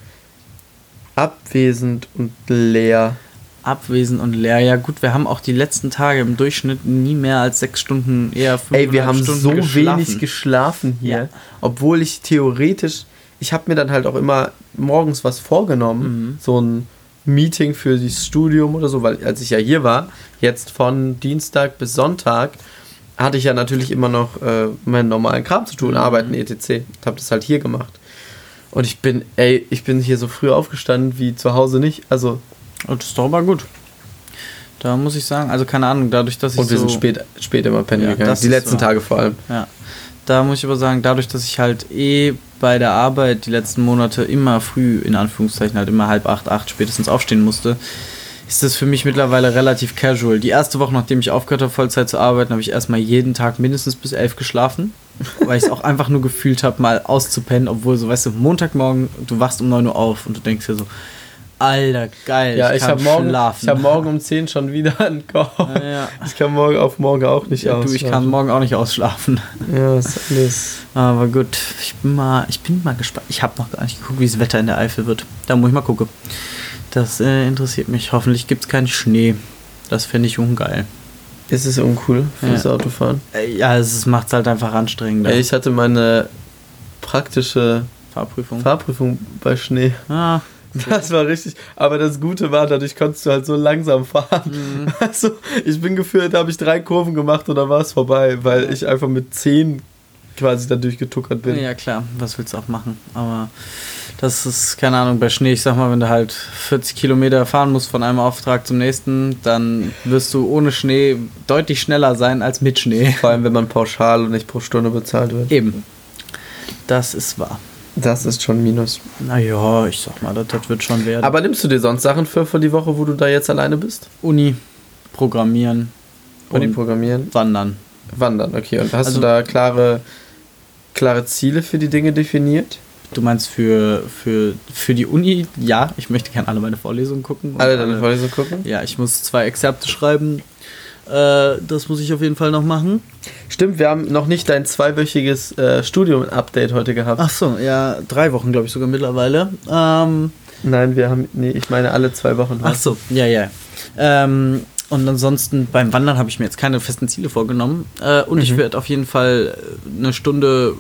abwesend und leer. Abwesend und leer. Ja gut, wir haben auch die letzten Tage im Durchschnitt nie mehr als sechs Stunden, eher fünf Ey, wir haben Stunden so geschlafen. wenig geschlafen hier. Ja. Obwohl ich theoretisch, ich habe mir dann halt auch immer morgens was vorgenommen. Mhm. So ein Meeting für das Studium oder so, weil als ich ja hier war, jetzt von Dienstag bis Sonntag, hatte ich ja natürlich immer noch äh, meinen normalen Kram zu tun, Mhm. arbeiten, etc. Hab das halt hier gemacht. Und ich bin, ey, ich bin hier so früh aufgestanden wie zu Hause nicht. Also, Und das ist doch aber gut. Da muss ich sagen, also keine Ahnung, dadurch, dass ich und wir so, sind spät, spät immer pennen Ja, gegangen. Die letzten wahr. Tage vor allem. Ja. Da muss ich aber sagen, dadurch, dass ich halt eh bei der Arbeit die letzten Monate immer früh, in Anführungszeichen, halt immer halb acht, acht spätestens aufstehen musste, ist das für mich mittlerweile relativ casual. Die erste Woche, nachdem ich aufgehört habe, Vollzeit zu arbeiten, habe ich erstmal jeden Tag mindestens bis elf geschlafen, weil ich es auch einfach nur gefühlt habe, mal auszupennen, obwohl so, weißt du, Montagmorgen, du wachst um 9 Uhr auf und du denkst dir so, Alter, geil, Ja, ich, kann habe morgen, ich hab morgen um 10 schon wieder einen Call. Ja, ja. Ich kann morgen auf morgen auch nicht Ja, aus. du, ich kann morgen auch nicht ausschlafen. Ja, ist alles. Aber gut, ich bin mal, ich bin mal gespannt. Ich habe noch gar nicht geguckt, wie das Wetter in der Eifel wird. Da muss ich mal gucken. Das äh, interessiert mich. Hoffentlich gibt es keinen Schnee. Das fände ich ungeil. Ist es uncool fürs Ja. Autofahren? Äh, ja, es macht es halt einfach anstrengender. Ey, Ich hatte meine praktische Fahrprüfung. Fahrprüfung bei Schnee. ah, Das war richtig. Aber das Gute war, dadurch konntest du halt so langsam fahren. Mhm. Also, ich bin gefühlt, da habe ich drei Kurven gemacht und dann war es vorbei, weil ich einfach mit zehn quasi da durchgetuckert bin. ja klar, was willst du auch machen? Aber das ist, keine Ahnung, bei Schnee, ich sag mal, wenn du halt 40 Kilometer fahren musst von einem Auftrag zum nächsten, dann wirst du ohne Schnee deutlich schneller sein als mit Schnee. Vor allem, wenn man pauschal und nicht pro Stunde bezahlt wird. Eben. Das ist wahr. Das ist schon Minus. Naja, ich sag mal, das, das wird schon werden. Aber nimmst du dir sonst Sachen für, für die Woche, wo du da jetzt alleine bist? Uni, Programmieren Uni programmieren? Wandern. Wandern, okay. Und hast Also- du da klare, klare Ziele für die Dinge definiert? Du meinst für, für, für die Uni? Ja, ich möchte gerne alle meine Vorlesungen gucken. Alle deine Vorlesungen gucken? Ja, ich muss zwei Exzerpte schreiben. Äh, das muss ich auf jeden Fall noch machen. Stimmt, wir haben noch nicht dein zweiwöchiges äh, Studium-Update heute gehabt. Ach so, ja, drei Wochen glaube ich sogar mittlerweile. Ähm, Nein, wir haben, nee, ich meine alle zwei Wochen. ach so, ja, ja. Ähm, und ansonsten beim Wandern habe ich mir jetzt keine festen Ziele vorgenommen. Äh, und ich Mhm. werde auf jeden Fall eine Stunde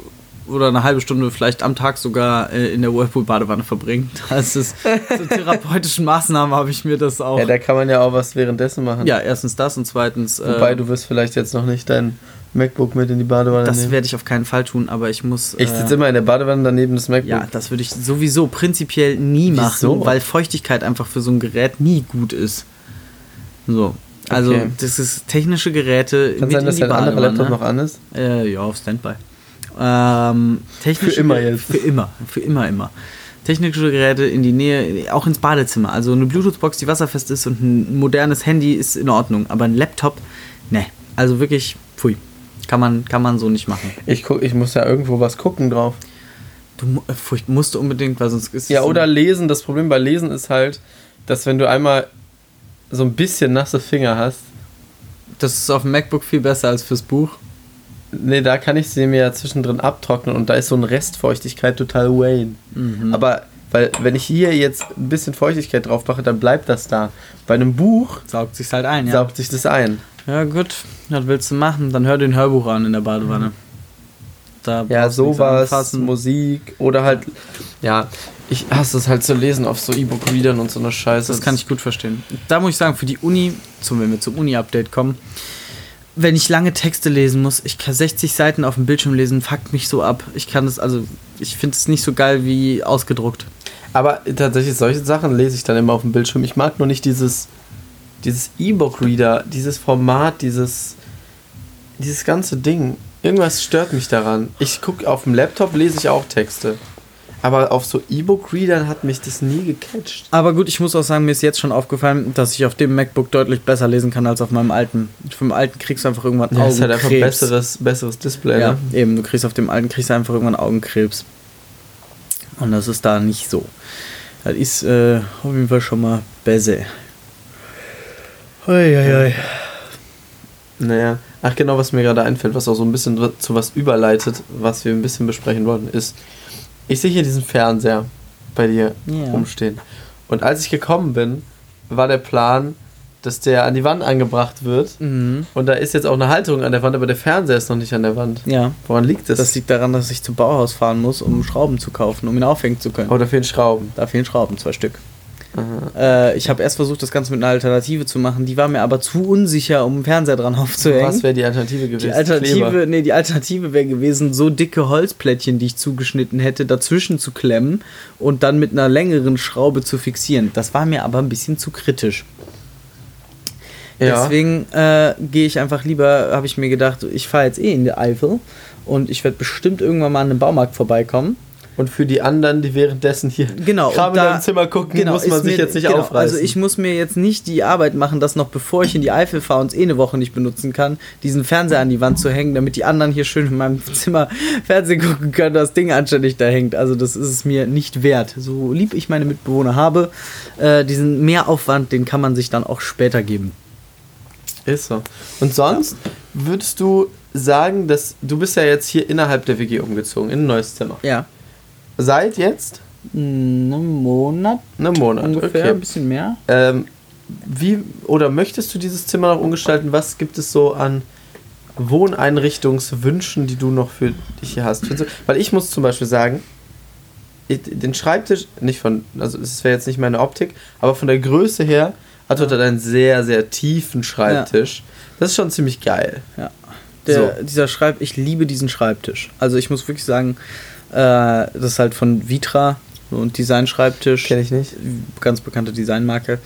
oder eine halbe Stunde vielleicht am Tag sogar äh, in der Whirlpool-Badewanne verbringen. Das ist zu therapeutischen Maßnahmen habe ich mir das auch. Ja, da kann man ja auch was währenddessen machen. Ja, erstens das und zweitens. Wobei äh, du wirst vielleicht jetzt noch nicht dein MacBook mit in die Badewanne das nehmen. werde ich auf keinen Fall tun, aber ich muss. Ich äh, sitze immer in der Badewanne daneben des MacBook. Ja, das würde ich sowieso prinzipiell nie machen, Wieso? weil Feuchtigkeit einfach für so ein Gerät nie gut ist. So. Also, Okay. das ist technische Geräte Kann sein, in dass die dein anderer Badewanne. Laptop noch an ist. Äh, ja, auf Standby. Ähm, technische Für immer jetzt. Für immer, für immer, immer. Technische Geräte in die Nähe, auch ins Badezimmer. Also eine Bluetooth-Box, die wasserfest ist und ein modernes Handy ist in Ordnung. Aber ein Laptop, ne. Also wirklich, pfui. Kann man, kann man so nicht machen. Ich, guck, ich muss ja irgendwo was gucken drauf. Du äh, pfui, musst du unbedingt, weil sonst ist es Ja, so- oder lesen. Das Problem bei Lesen ist halt, dass wenn du einmal so ein bisschen nasse Finger hast, Das ist auf dem MacBook viel besser als fürs Buch. Nee, da kann ich sie mir ja zwischendrin abtrocknen und da ist so eine Restfeuchtigkeit total Wayne. Mhm. Aber weil wenn ich hier jetzt ein bisschen Feuchtigkeit drauf mache, dann bleibt das da. Bei einem Buch Saugt sich's halt ein, ja. saugt sich das ein. Ja, gut. Was willst du machen? Dann hör den Hörbuch an in der Badewanne. Da Ja, sowas. Musik oder halt, ja, ich hasse es halt zu lesen auf so E-Book-Readern und so eine Scheiße. Das kann ich gut verstehen. Da muss ich sagen, für die Uni, zum, wenn wir zum Uni-Update kommen, wenn ich lange Texte lesen muss, ich kann 60 Seiten auf dem Bildschirm lesen, fuckt mich so ab. Ich kann das, also, ich finde es nicht so geil wie ausgedruckt. Aber tatsächlich, solche Sachen lese ich dann immer auf dem Bildschirm. Ich mag nur nicht dieses, dieses E-Book-Reader, dieses Format, dieses, dieses ganze Ding. Irgendwas stört mich daran. Ich gucke auf dem Laptop, lese ich auch Texte. Aber auf so E-Book-Readern hat mich das nie gecatcht. Aber gut, ich muss auch sagen, mir ist jetzt schon aufgefallen, dass ich auf dem MacBook deutlich besser lesen kann als auf meinem alten. Vom alten kriegst du einfach irgendwann Ja, ist halt einfach ein Augenkrebs. besseres, besseres Display. Ja, Ne? eben, du kriegst auf dem alten kriegst du einfach irgendwann Augenkrebs. Und das ist da nicht so. Das ist äh, auf jeden Fall schon mal besser. Hoi, hoi, hoi. Naja, ach genau, was mir gerade einfällt, was auch so ein bisschen zu was überleitet, was wir ein bisschen besprechen wollten, ist, ich sehe hier diesen Fernseher bei dir Ja. rumstehen. Und als ich gekommen bin, war der Plan, dass der an die Wand angebracht wird. Mhm. Und da ist jetzt auch eine Halterung an der Wand, aber der Fernseher ist noch nicht an der Wand. Ja, Woran liegt das? das liegt daran, dass ich zum Bauhaus fahren muss, um Schrauben zu kaufen, um ihn aufhängen zu können. oh, da fehlen Schrauben. Da fehlen Schrauben, zwei Stück. Äh, ich habe erst versucht, das Ganze mit einer Alternative zu machen. Die war mir aber zu unsicher, um einen Fernseher dran aufzuhängen. Was wäre die Alternative gewesen? Die Alternative, Kleber. nee, die Alternative wäre gewesen, so dicke Holzplättchen, die ich zugeschnitten hätte, dazwischen zu klemmen und dann mit einer längeren Schraube zu fixieren. Das war mir aber ein bisschen zu kritisch. Ja. Deswegen äh, gehe ich einfach lieber, habe ich mir gedacht, ich fahre jetzt eh in die Eifel und ich werde bestimmt irgendwann mal an einem Baumarkt vorbeikommen. Und für die anderen, die währenddessen hier Genau, Kram und in da- deinem Zimmer gucken, Genau, muss man sich mir- jetzt nicht genau, aufreißen. Also ich muss mir jetzt nicht die Arbeit machen, das noch bevor ich in die Eifel fahre und es eh eine Woche nicht benutzen kann, diesen Fernseher an die Wand zu hängen, damit die anderen hier schön in meinem Zimmer Fernsehen gucken können, das Ding anständig da hängt. Also das ist es mir nicht wert. So lieb ich meine Mitbewohner habe, äh, diesen Mehraufwand, den kann man sich dann auch später geben. Ist so. Und sonst würdest du sagen, dass du bist ja jetzt hier innerhalb der WG umgezogen, in ein neues Zimmer. Ja. Seit jetzt? Einen Monat Einen Monat, ungefähr, okay. ein bisschen mehr. Ähm, wie oder möchtest du dieses Zimmer noch umgestalten? Was gibt es so an Wohneinrichtungswünschen, die du noch für dich hier hast? Weil ich muss zum Beispiel sagen, den Schreibtisch, nicht von, also es wäre jetzt nicht meine Optik, aber von der Größe her hat dort einen sehr, sehr tiefen Schreibtisch. Das ist schon ziemlich geil. Ja. Der, Dieser Schreib, ich liebe diesen Schreibtisch. Also ich muss wirklich sagen, das ist halt von Vitra so ein Design-Schreibtisch. Kenne ich nicht. Ganz bekannte Designmarke.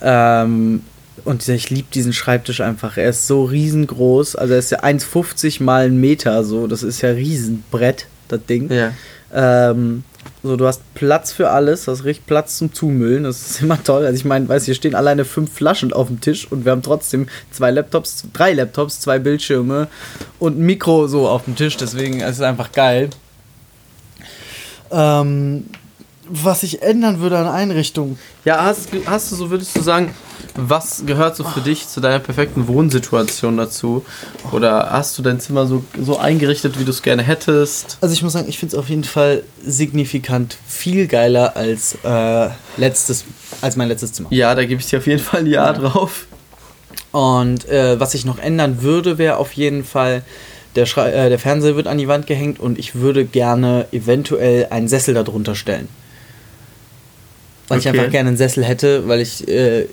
Ähm, und ich liebe diesen Schreibtisch einfach. Er ist so riesengroß. Also er ist ja 1,50 mal ein Meter. So, das ist ja Riesenbrett, das Ding. Ja. Ähm, so, du hast Platz für alles, hast richtig Platz zum Zumüllen, das ist immer toll. Also ich meine, weiß, hier stehen alleine fünf Flaschen auf dem Tisch und wir haben trotzdem zwei Laptops, drei Laptops, zwei Bildschirme und ein Mikro so auf dem Tisch, deswegen es ist es einfach geil. Ähm, was ich ändern würde an Einrichtungen. Ja, hast, hast du so, würdest du sagen, was gehört so für dich zu deiner perfekten Wohnsituation dazu? Oder hast du dein Zimmer so, so eingerichtet, wie du es gerne hättest? Also ich muss sagen, ich finde es auf jeden Fall signifikant viel geiler als äh, letztes, als mein letztes Zimmer. Ja, da gebe ich dir auf jeden Fall ein Ja, Ja. drauf. Und äh, was ich noch ändern würde, wäre auf jeden Fall, der, Schrei äh, der Fernseher wird an die Wand gehängt und ich würde gerne eventuell einen Sessel darunter stellen. Weil ich Okay. einfach gerne einen Sessel hätte, weil ich, äh,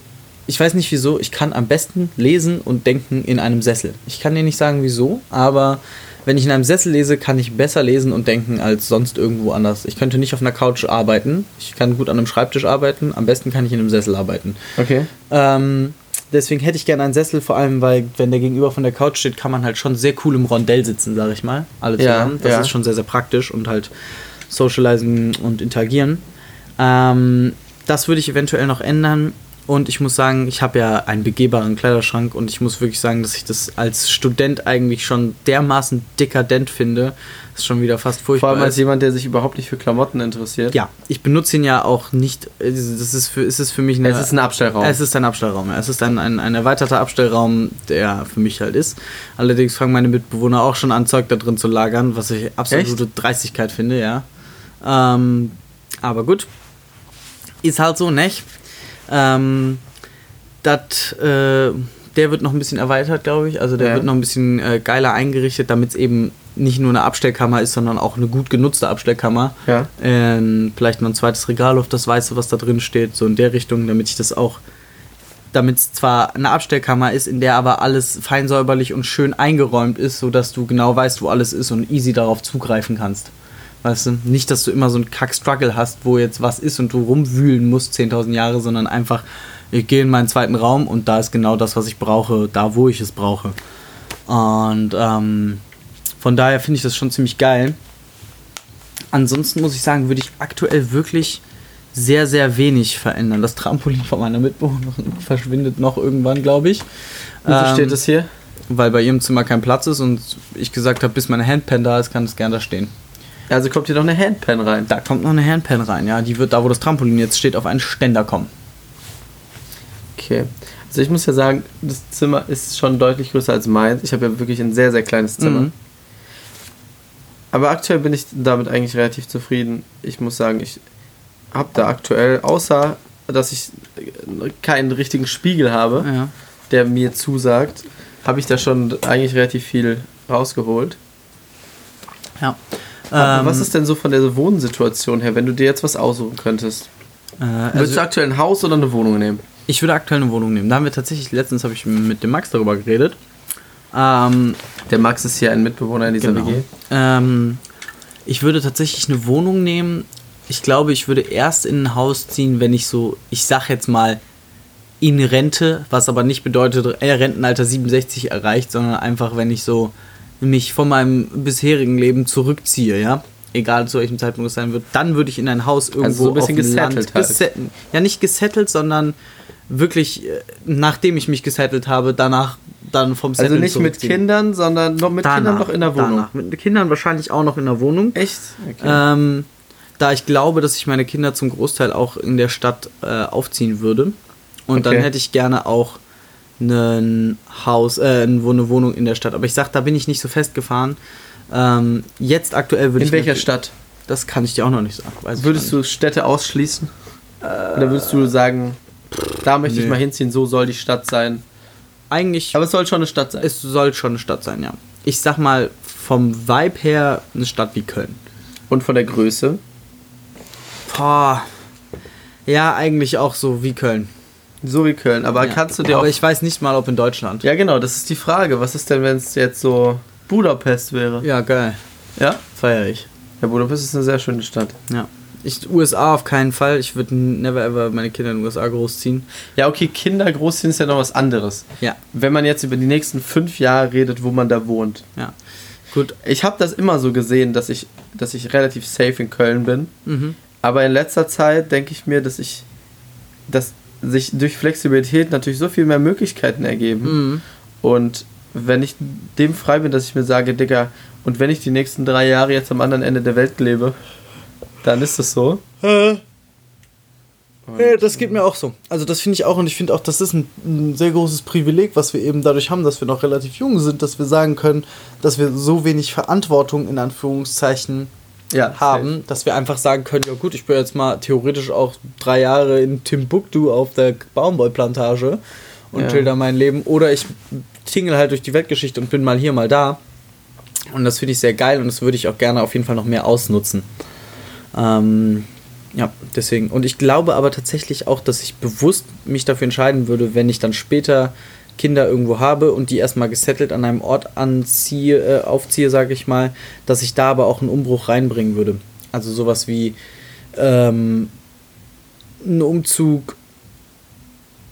ich weiß nicht wieso, ich kann am besten lesen und denken in einem Sessel. Ich kann dir nicht sagen wieso, aber wenn ich in einem Sessel lese, kann ich besser lesen und denken als sonst irgendwo anders. Ich könnte nicht auf einer Couch arbeiten, ich kann gut an einem Schreibtisch arbeiten, am besten kann ich in einem Sessel arbeiten. Okay. Ähm, deswegen hätte ich gerne einen Sessel, vor allem, weil, wenn der gegenüber von der Couch steht, kann man halt schon sehr cool im Rondell sitzen, sage ich mal. Alle Ja, zusammen. das ja. ist schon sehr, sehr praktisch und halt socializen und interagieren. Ähm, das würde ich eventuell noch ändern. Und ich muss sagen, ich habe ja einen begehbaren Kleiderschrank und ich muss wirklich sagen, dass ich das als Student eigentlich schon dermaßen dekadent finde. Das ist schon wieder fast Vor furchtbar. allem als jemand, der sich überhaupt nicht für Klamotten interessiert. Ja, ich benutze ihn ja auch nicht. äh, Das ist für, ist es für mich eine. Es ist ein Abstellraum. Es ist ein Abstellraum, ja. Es ist ein, ein, ein erweiterter Abstellraum, der für mich halt ist. Allerdings fangen meine Mitbewohner auch schon an, Zeug da drin zu lagern, was ich absolute Dreistigkeit finde, ja. Ähm, aber gut. Ist halt so, nicht? Ähm, dat, äh, der wird noch ein bisschen erweitert, glaube ich. Also der Ja. wird noch ein bisschen äh, geiler eingerichtet, damit es eben nicht nur eine Abstellkammer ist, sondern auch eine gut genutzte Abstellkammer. Ja. Ähm, vielleicht noch ein zweites Regal auf das Weiße, was da drin steht, so in der Richtung, damit ich das auch, damit es zwar eine Abstellkammer ist, in der aber alles fein säuberlich und schön eingeräumt ist, sodass du genau weißt, wo alles ist und easy darauf zugreifen kannst. Weißt du, nicht, dass du immer so einen Kack-Struggle hast, wo jetzt was ist und du rumwühlen musst 10.000 Jahre, sondern einfach, ich gehe in meinen zweiten Raum und da ist genau das, was ich brauche, da, wo ich es brauche. Und ähm, von daher finde ich das schon ziemlich geil. Ansonsten muss ich sagen, würde ich aktuell wirklich sehr, sehr wenig verändern. Das Trampolin von meiner Mitbewohnerin verschwindet noch irgendwann, glaube ich. Wieso Ähm, steht es hier? Weil bei ihrem Zimmer kein Platz ist und ich gesagt habe, bis meine Handpan da ist, kann es gerne da stehen. Also kommt hier noch eine Handpan rein. Da kommt noch eine Handpan rein, ja. Die wird da, wo das Trampolin jetzt steht, auf einen Ständer kommen. Okay. Also ich muss ja sagen, das Zimmer ist schon deutlich größer als meins. Ich habe ja wirklich ein sehr, sehr kleines Zimmer. Mhm. Aber aktuell bin ich damit eigentlich relativ zufrieden. Ich muss sagen, ich habe da aktuell, außer dass ich keinen richtigen Spiegel habe, Ja. der mir zusagt, habe ich da schon eigentlich relativ viel rausgeholt. ja. Ähm, was ist denn so von der Wohnsituation her, wenn du dir jetzt was aussuchen könntest? äh, Würdest also, du aktuell ein Haus oder eine Wohnung nehmen? ich würde aktuell eine Wohnung nehmen. Da haben wir tatsächlich, letztens habe ich mit dem Max darüber geredet. Ähm, Der Max ist hier ein Mitbewohner in dieser Genau. WG. Ähm, ich würde tatsächlich eine Wohnung nehmen. Ich glaube, ich würde erst in ein Haus ziehen, wenn ich so, ich sag jetzt mal, in Rente, was aber nicht bedeutet, äh, Rentenalter 67 erreicht, sondern einfach, wenn ich so mich von meinem bisherigen Leben zurückziehe, ja. Egal zu welchem Zeitpunkt es sein wird, dann würde ich in ein Haus irgendwo Also so ein bisschen auf dem Land gesettelt halt. gesettelt. Ja, nicht gesettelt, sondern wirklich, äh, nachdem ich mich gesettelt habe, danach dann vom Also Setteln nicht mit. Kindern, sondern noch mit Kindern noch in der Wohnung. Danach. Mit Kindern wahrscheinlich auch noch in der Wohnung. Echt? Okay. Ähm, da ich glaube, dass ich meine Kinder zum Großteil auch in der Stadt äh, aufziehen würde. Und Okay. dann hätte ich gerne auch ein Haus, äh, eine Wohnung in der Stadt. Aber ich sag, da bin ich nicht so festgefahren. Ähm, jetzt aktuell würde in ich. welcher natürlich- Stadt? Das kann ich dir auch noch nicht sagen. Weiß ich Würdest gar du Städte ausschließen? Oder würdest du sagen, da möchte ich nee. mal hinziehen, so soll die Stadt sein? nicht. Eigentlich, Aber es soll schon eine Stadt sein. es soll schon eine Stadt sein, ja. Ich sag mal, vom Vibe her eine Stadt wie Köln. Und von der Größe? Boah. Ja, eigentlich auch so wie Köln. So wie Köln. Aber ja. kannst du dir Aber auch. ich weiß nicht mal, ob in Deutschland. ja, genau, das ist die Frage. Was ist denn, wenn es jetzt so Budapest wäre? Ja, geil. Ja? Feier ich. Ja, Budapest ist eine sehr schöne Stadt. Ja. Ich, USA auf keinen Fall. Ich würde never ever meine Kinder in den USA großziehen. Ja, okay, Kinder großziehen ist ja noch was anderes. Ja. Wenn man jetzt über die nächsten fünf Jahre redet, wo man da wohnt. Ja. Gut. Ich habe das immer so gesehen, dass ich, dass ich relativ safe in Köln bin. Mhm. Aber in letzter Zeit denke ich mir, dass ich, dass sich durch Flexibilität natürlich so viel mehr Möglichkeiten ergeben. Mhm. Und wenn ich dem frei bin, dass ich mir sage, Digga, und wenn ich die nächsten drei Jahre jetzt am anderen Ende der Welt lebe, dann ist es so. Ja, das geht mir auch so. Also das finde ich auch und ich finde auch, das ist ein, ein sehr großes Privileg, was wir eben dadurch haben, dass wir noch relativ jung sind, dass wir sagen können, dass wir so wenig Verantwortung in Anführungszeichen Ja, haben, dass wir einfach sagen können, ja gut, ich bin jetzt mal theoretisch auch drei Jahre in Timbuktu auf der Baumwollplantage und Ja. chill da mein Leben oder ich tingle halt durch die Weltgeschichte und bin mal hier, mal da. Und das finde ich sehr geil und das würde ich auch gerne auf jeden Fall noch mehr ausnutzen. Ähm, ja, deswegen. Und ich glaube aber tatsächlich auch, dass ich bewusst mich dafür entscheiden würde, wenn ich dann später Kinder irgendwo habe und die erstmal gesettelt an einem Ort anziehe, äh, aufziehe, sage ich mal, dass ich da aber auch einen Umbruch reinbringen würde. Also sowas wie ähm, ein Umzug.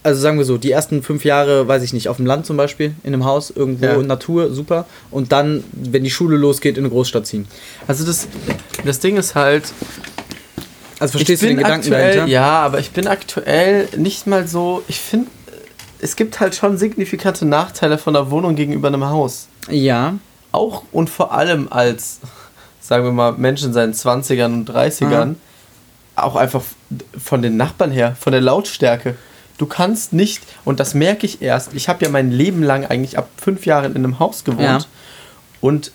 Also sagen wir so, die ersten fünf Jahre, weiß ich nicht, auf dem Land zum Beispiel, in einem Haus, irgendwo, Ja. Natur, super. Und dann, wenn die Schule losgeht, in eine Großstadt ziehen. Also das, das Ding ist halt, Also verstehst du den Gedanken aktuell, dahinter? Ja, aber ich bin aktuell nicht mal so. Ich finde, es gibt halt schon signifikante Nachteile von einer Wohnung gegenüber einem Haus. Ja. Auch und vor allem als, sagen wir mal, Menschen in seinen 20ern und 30ern, auch einfach von den Nachbarn her, von der Lautstärke. Du kannst nicht, und das merke ich erst, ich habe ja mein Leben lang eigentlich ab fünf Jahren in einem Haus gewohnt. Ja. Und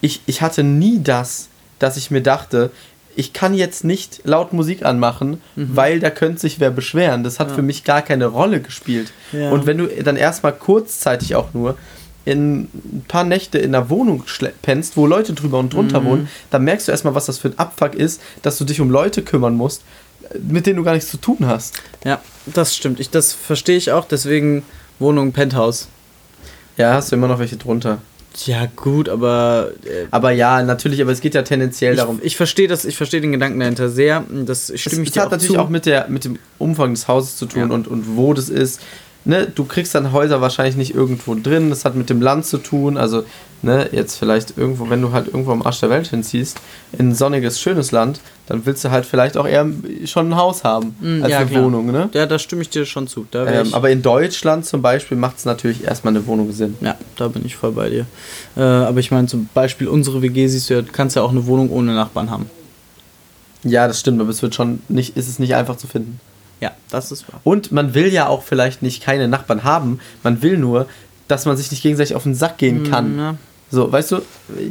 ich, ich hatte nie das, dass ich mir dachte, ich kann jetzt nicht laut Musik anmachen, weil da könnte sich wer beschweren. Das hat Mhm. Ja. für mich gar keine Rolle gespielt. Ja. Und wenn du dann erstmal kurzzeitig auch nur in ein paar Nächte in einer Wohnung pennst, wo Leute drüber und drunter Mhm. wohnen, dann merkst du erstmal, was das für ein Abfuck ist, dass du dich um Leute kümmern musst, mit denen du gar nichts zu tun hast. Ja, das stimmt. Ich, das verstehe ich auch, deswegen Wohnung, Penthouse. Ja, hast du immer noch welche drunter. Ja, gut, aber äh, Aber ja, natürlich, aber es geht ja tendenziell darum. ich, ich verstehe das, ich verstehe den Gedanken dahinter sehr. Das Es, stimme ich es dir hat auch natürlich zu. auch mit, der, mit dem Umfang des Hauses zu tun Ja. und, und wo das ist. Ne, du kriegst dann Häuser wahrscheinlich nicht irgendwo drin. Das hat mit dem Land zu tun. Also, ne, jetzt vielleicht irgendwo, wenn du halt irgendwo am Arsch der Welt hinziehst, in ein sonniges, schönes Land, dann willst du halt vielleicht auch eher schon ein Haus haben Mm, als ja, eine klar. Wohnung, ne? Ja, da stimme ich dir schon zu. Ähm, aber in Deutschland zum Beispiel macht es natürlich erstmal eine Wohnung Sinn. ja, da bin ich voll bei dir. Äh, aber ich meine, zum Beispiel unsere WG siehst du ja, du kannst ja auch eine Wohnung ohne Nachbarn haben. Ja, das stimmt, aber es wird schon nicht, ist es nicht einfach zu finden. Ja, das ist wahr. Und man will ja auch vielleicht nicht keine Nachbarn haben. Man will nur, dass man sich nicht gegenseitig auf den Sack gehen kann. Mm, Ja. So, weißt du,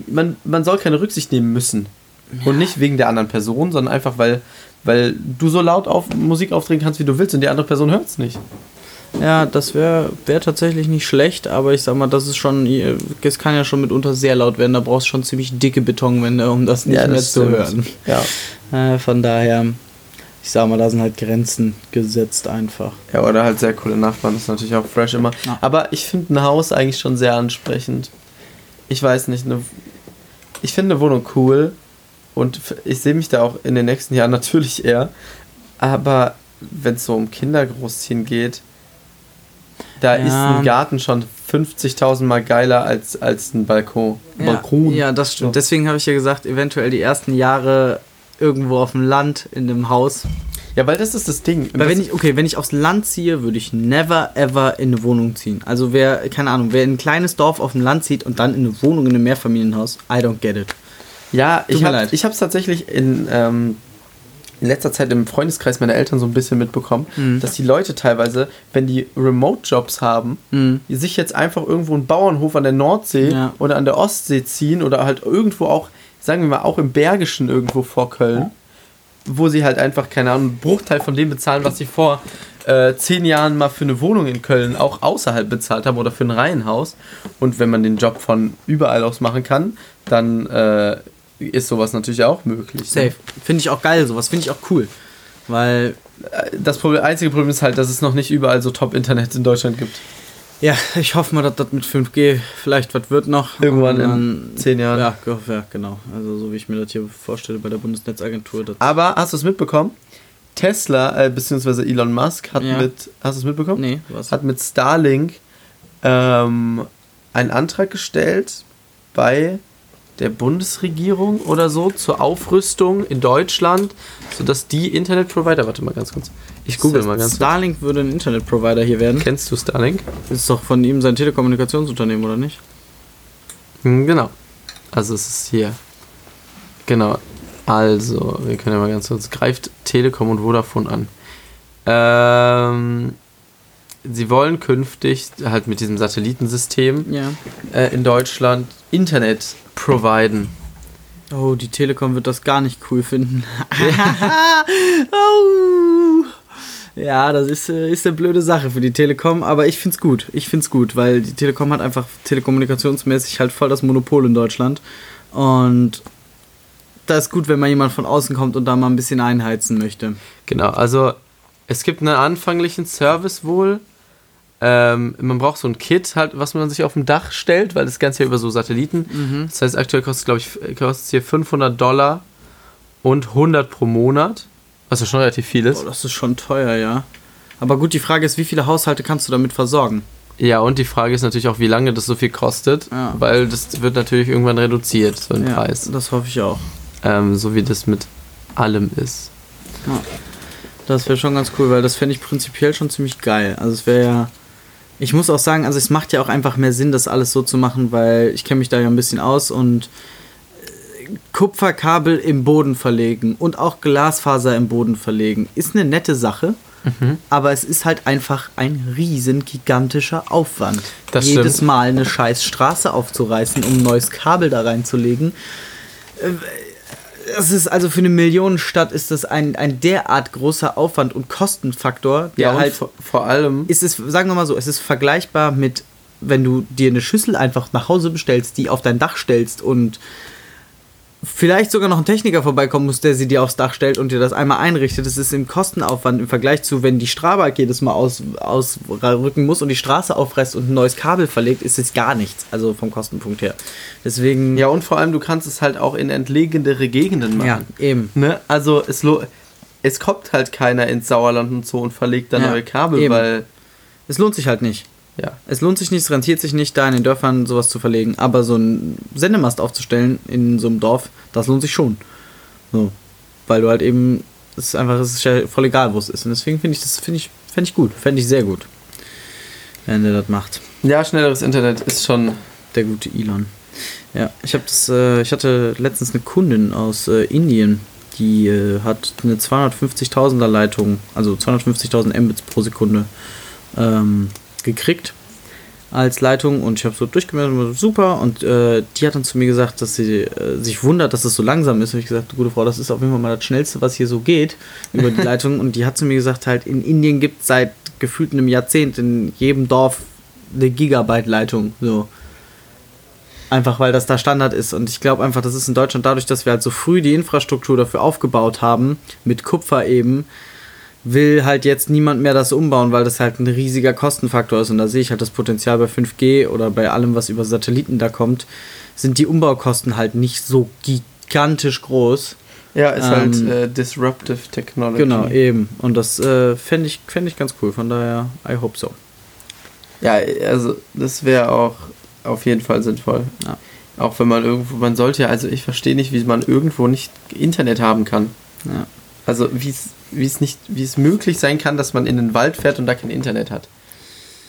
man, man soll keine Rücksicht nehmen müssen. Und nicht wegen der anderen Person, sondern einfach, weil, weil du so laut auf Musik aufdrehen kannst, wie du willst und die andere Person hört es nicht. Ja, das wäre wär tatsächlich nicht schlecht, aber ich sag mal, das ist schon, es kann ja schon mitunter sehr laut werden, da brauchst du schon ziemlich dicke Betonwände, um das nicht Ja, mehr das zu stimmt. hören. Ja. Äh, von daher, ich sag mal, da sind halt Grenzen gesetzt einfach. ja, oder halt sehr coole Nachbarn, das ist natürlich auch fresh immer. Ja. Aber ich finde ein Haus eigentlich schon sehr ansprechend. Ich weiß nicht, eine, ich finde eine Wohnung cool und ich sehe mich da auch in den nächsten Jahren natürlich eher. Aber wenn es so um Kinder großziehen geht, da Ja. ist ein Garten schon 50.000 Mal geiler als, als ein Balkon. Balkon. Ja, das stimmt. So. Deswegen habe ich ja gesagt, eventuell die ersten Jahre irgendwo auf dem Land, in einem Haus. Ja, weil das ist das Ding. Weil wenn ich, okay, wenn ich aufs Land ziehe, würde ich never ever in eine Wohnung ziehen. Also wer, keine Ahnung, wer in ein kleines Dorf auf dem Land zieht und dann in eine Wohnung in einem Mehrfamilienhaus, I don't get it. Ja, Tut ich habe es tatsächlich in, ähm, in letzter Zeit im Freundeskreis meiner Eltern so ein bisschen mitbekommen, Mhm. dass die Leute teilweise, wenn die Remote-Jobs haben, Mhm. die sich jetzt einfach irgendwo einen Bauernhof an der Nordsee Ja. oder an der Ostsee ziehen oder halt irgendwo auch sagen wir mal, auch im Bergischen irgendwo vor Köln, wo sie halt einfach, keine Ahnung, einen Bruchteil von dem bezahlen, was sie vor äh, zehn Jahren mal für eine Wohnung in Köln auch außerhalb bezahlt haben oder für ein Reihenhaus. Und wenn man den Job von überall aus machen kann, dann äh, ist sowas natürlich auch möglich. ne? Safe. Finde ich auch geil, sowas finde ich auch cool. Weil, Das Problem, einzige Problem ist halt, dass es noch nicht überall so Top-Internet in Deutschland gibt. Ja, ich hoffe mal, dass das mit 5G vielleicht was wird noch. Irgendwann Und in dann- zehn Jahren. Ja, ja, genau. Also so wie ich mir das hier vorstelle bei der Bundesnetzagentur. Aber hast du es mitbekommen? Tesla, äh, beziehungsweise Elon Musk, hat Ja. mit, hast du es mitbekommen? nee, was? Hat mit Starlink ähm, einen Antrag gestellt bei der Bundesregierung oder so zur Aufrüstung in Deutschland, sodass die Internetprovider, warte mal ganz kurz, ich google mal ganz kurz. Starlink würde ein Internetprovider hier werden. Kennst du Starlink? Ist doch von ihm sein Telekommunikationsunternehmen, oder nicht? Hm, Genau. Also es ist hier. Genau. Also, wir können ja mal ganz kurz. Greift Telekom und Vodafone an. Ähm, sie wollen künftig halt mit diesem Satellitensystem Ja. äh, in Deutschland Internet providen. Oh, die Telekom wird das gar nicht cool finden. oh. Ja, das ist, äh, ist eine blöde Sache für die Telekom, aber ich find's gut. Ich find's gut, weil die Telekom hat einfach telekommunikationsmäßig halt voll das Monopol in Deutschland. Und da ist gut, wenn mal jemand von außen kommt und da mal ein bisschen einheizen möchte. Genau, also es gibt einen anfänglichen Service wohl. Ähm, man braucht so ein Kit, halt, was man sich auf dem Dach stellt, weil das Ganze ja über so Satelliten. Das heißt, aktuell kostet, glaube ich, kostet hier 500 Dollar und 100 pro Monat, was ja schon relativ viel ist. Oh, das ist schon teuer, ja. Aber gut, die Frage ist, wie viele Haushalte kannst du damit versorgen? Ja, und die Frage ist natürlich auch, wie lange das so viel kostet, Ja. weil das wird natürlich irgendwann reduziert, so ein ja, Preis. das hoffe ich auch. Ähm, so wie das mit allem ist. Das wäre schon ganz cool, weil das fände ich prinzipiell schon ziemlich geil. Also es wäre ja. Ich muss auch sagen, also es macht ja auch einfach mehr Sinn, das alles so zu machen, weil ich kenne mich da ja ein bisschen aus und äh, Kupferkabel im Boden verlegen und auch Glasfaser im Boden verlegen ist eine nette Sache, aber es ist halt einfach ein riesen gigantischer Aufwand. Das Jedes stimmt. Mal eine scheiß Straße aufzureißen, um ein neues Kabel da reinzulegen. Es ist also für eine Millionenstadt ist das ein, ein derart großer Aufwand und Kostenfaktor, der Ja, und halt vor, vor allem, ist es, sagen wir mal so, es ist vergleichbar mit, wenn du dir eine Schüssel einfach nach Hause bestellst, die auf dein Dach stellst und vielleicht sogar noch ein Techniker vorbeikommen muss, der sie dir aufs Dach stellt und dir das einmal einrichtet. Das ist im Kostenaufwand im Vergleich zu, wenn die Strabag jedes Mal aus, ausrücken muss und die Straße aufreißt und ein neues Kabel verlegt, ist es gar nichts. Also vom Kostenpunkt her. Deswegen. ja, und vor allem, du kannst es halt auch in entlegenere Gegenden machen. ja eben. Ne? Also es, lo es kommt halt keiner ins Sauerland und so und verlegt da Ja, neue Kabel, eben. weil Es lohnt sich halt nicht. Ja. Es lohnt sich nicht, es rentiert sich nicht, da in den Dörfern sowas zu verlegen. Aber so einen Sendemast aufzustellen in so einem Dorf, das lohnt sich schon. So. Weil du halt eben, es ist einfach, es ist ja voll egal, wo es ist. Und deswegen finde ich das, finde ich, fände ich gut, fände ich sehr gut. Wenn der das macht. Ja, schnelleres Internet ist schon. Der gute Elon. Ja, ich habe das, äh, ich hatte letztens eine Kundin aus äh, Indien, die äh, hat eine 250.000er Leitung, also 250.000 Mbits pro Sekunde ähm, gekriegt als Leitung und ich habe so durchgemeldet und war so, super. Und äh, die hat dann zu mir gesagt, dass sie äh, sich wundert, dass es so langsam ist. Und ich gesagt, gute Frau, das ist auf jeden Fall mal das Schnellste, was hier so geht über die Leitung. Und die hat zu mir gesagt, halt in Indien gibt es seit gefühlt einem Jahrzehnt in jedem Dorf eine Gigabyte Leitung, so. Einfach weil das da Standard ist. Und ich glaube einfach, das ist in Deutschland dadurch, dass wir halt so früh die Infrastruktur dafür aufgebaut haben, mit Kupfer eben, will halt jetzt niemand mehr das umbauen, weil das halt ein riesiger Kostenfaktor ist. Und da sehe ich halt das Potenzial bei 5G oder bei allem, was über Satelliten da kommt, sind die Umbaukosten halt nicht so gigantisch groß. Ja, ist Ähm, halt äh, Disruptive Technology. Genau, eben. Und das äh, fände ich, fänd ich ganz cool. Von daher, I hope so. Ja, also das wäre auch auf jeden Fall sinnvoll. Ja. Auch wenn man irgendwo, man sollte ja, also ich verstehe nicht, wie man irgendwo nicht Internet haben kann. Ja. Also wie es wie es nicht, wie es möglich sein kann, dass man in den Wald fährt und da kein Internet hat.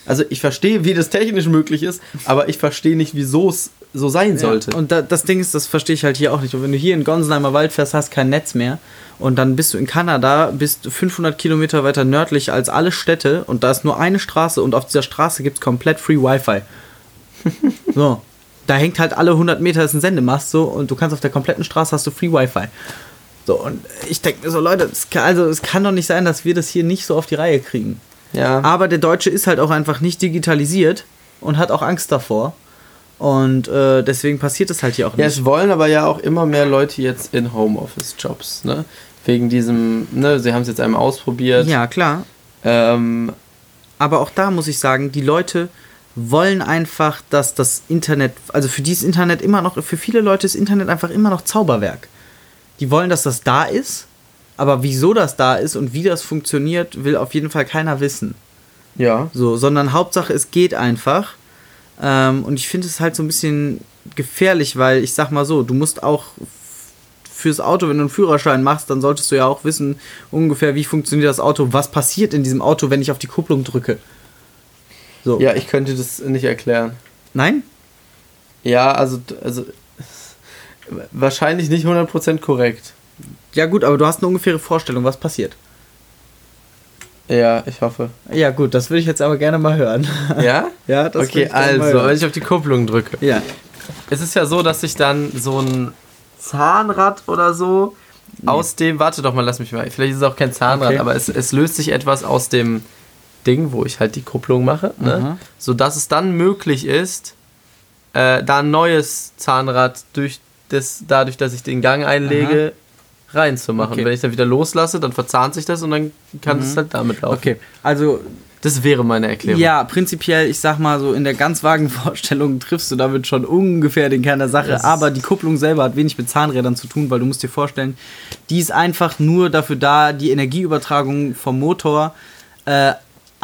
Also ich verstehe, wie das technisch möglich ist, aber ich verstehe nicht, wieso es so sein sollte. Ja, und da, das Ding ist, das verstehe ich halt hier auch nicht. Und wenn du hier in Gonsenheimer Wald fährst, hast kein Netz mehr. Und dann bist du in Kanada, bist 500 Kilometer weiter nördlich als alle Städte und da ist nur eine Straße und auf dieser Straße gibt es komplett Free Wi-Fi. so. da hängt halt alle 100 Meter ist ein Sendemast so und du kannst auf der kompletten Straße hast du Free Wi-Fi. So, und ich denke mir so, Leute, es kann, also es kann doch nicht sein, dass wir das hier nicht so auf die Reihe kriegen. Ja. Aber der Deutsche ist halt auch einfach nicht digitalisiert und hat auch Angst davor. Und äh, deswegen passiert es halt hier auch Ja, nicht. es wollen aber ja auch immer mehr Leute jetzt in Homeoffice-Jobs, ne? Wegen diesem, ne, sie haben es jetzt einmal ausprobiert. Ja, klar. Ähm, Aber auch da muss ich sagen, die Leute wollen einfach, dass das Internet, also für die ist Internet immer noch, für viele Leute ist Internet einfach immer noch Zauberwerk. Die wollen, dass das da ist, aber wieso das da ist und wie das funktioniert, will auf jeden Fall keiner wissen. ja. So, sondern Hauptsache, es geht einfach. Ähm, und ich finde es halt so ein bisschen gefährlich, weil ich sag mal so, du musst auch fürs Auto, wenn du einen Führerschein machst, dann solltest du ja auch wissen, ungefähr, wie funktioniert das Auto, was passiert in diesem Auto, wenn ich auf die Kupplung drücke. So. Ja, ich könnte das nicht erklären. Nein? Ja, also, also wahrscheinlich nicht 100% korrekt. Ja, gut, aber du hast eine ungefähre Vorstellung, was passiert. Ja, ich hoffe. Ja, gut, das würde ich jetzt aber gerne mal hören. Ja? ja, das okay, also, wenn ich auf die Kupplung drücke. Ja. Es ist ja so, dass sich dann so ein Zahnrad oder so aus dem, warte doch mal, lass mich mal, vielleicht ist es auch kein Zahnrad, Okay. aber es, es löst sich etwas aus dem Ding, wo ich halt die Kupplung mache, ne? Aha. sodass es dann möglich ist, äh, da ein neues Zahnrad durch das, dadurch, dass ich den Gang einlege, reinzumachen. Okay. Wenn ich dann wieder loslasse, dann verzahnt sich das und dann kann es halt damit laufen. Okay, also Das wäre meine Erklärung. Ja, prinzipiell, ich sag mal so, in der ganz vagen Vorstellung triffst du damit schon ungefähr den Kern der Sache. Das- Aber die Kupplung selber hat wenig mit Zahnrädern zu tun, weil du musst dir vorstellen, die ist einfach nur dafür da, die Energieübertragung vom Motor äh,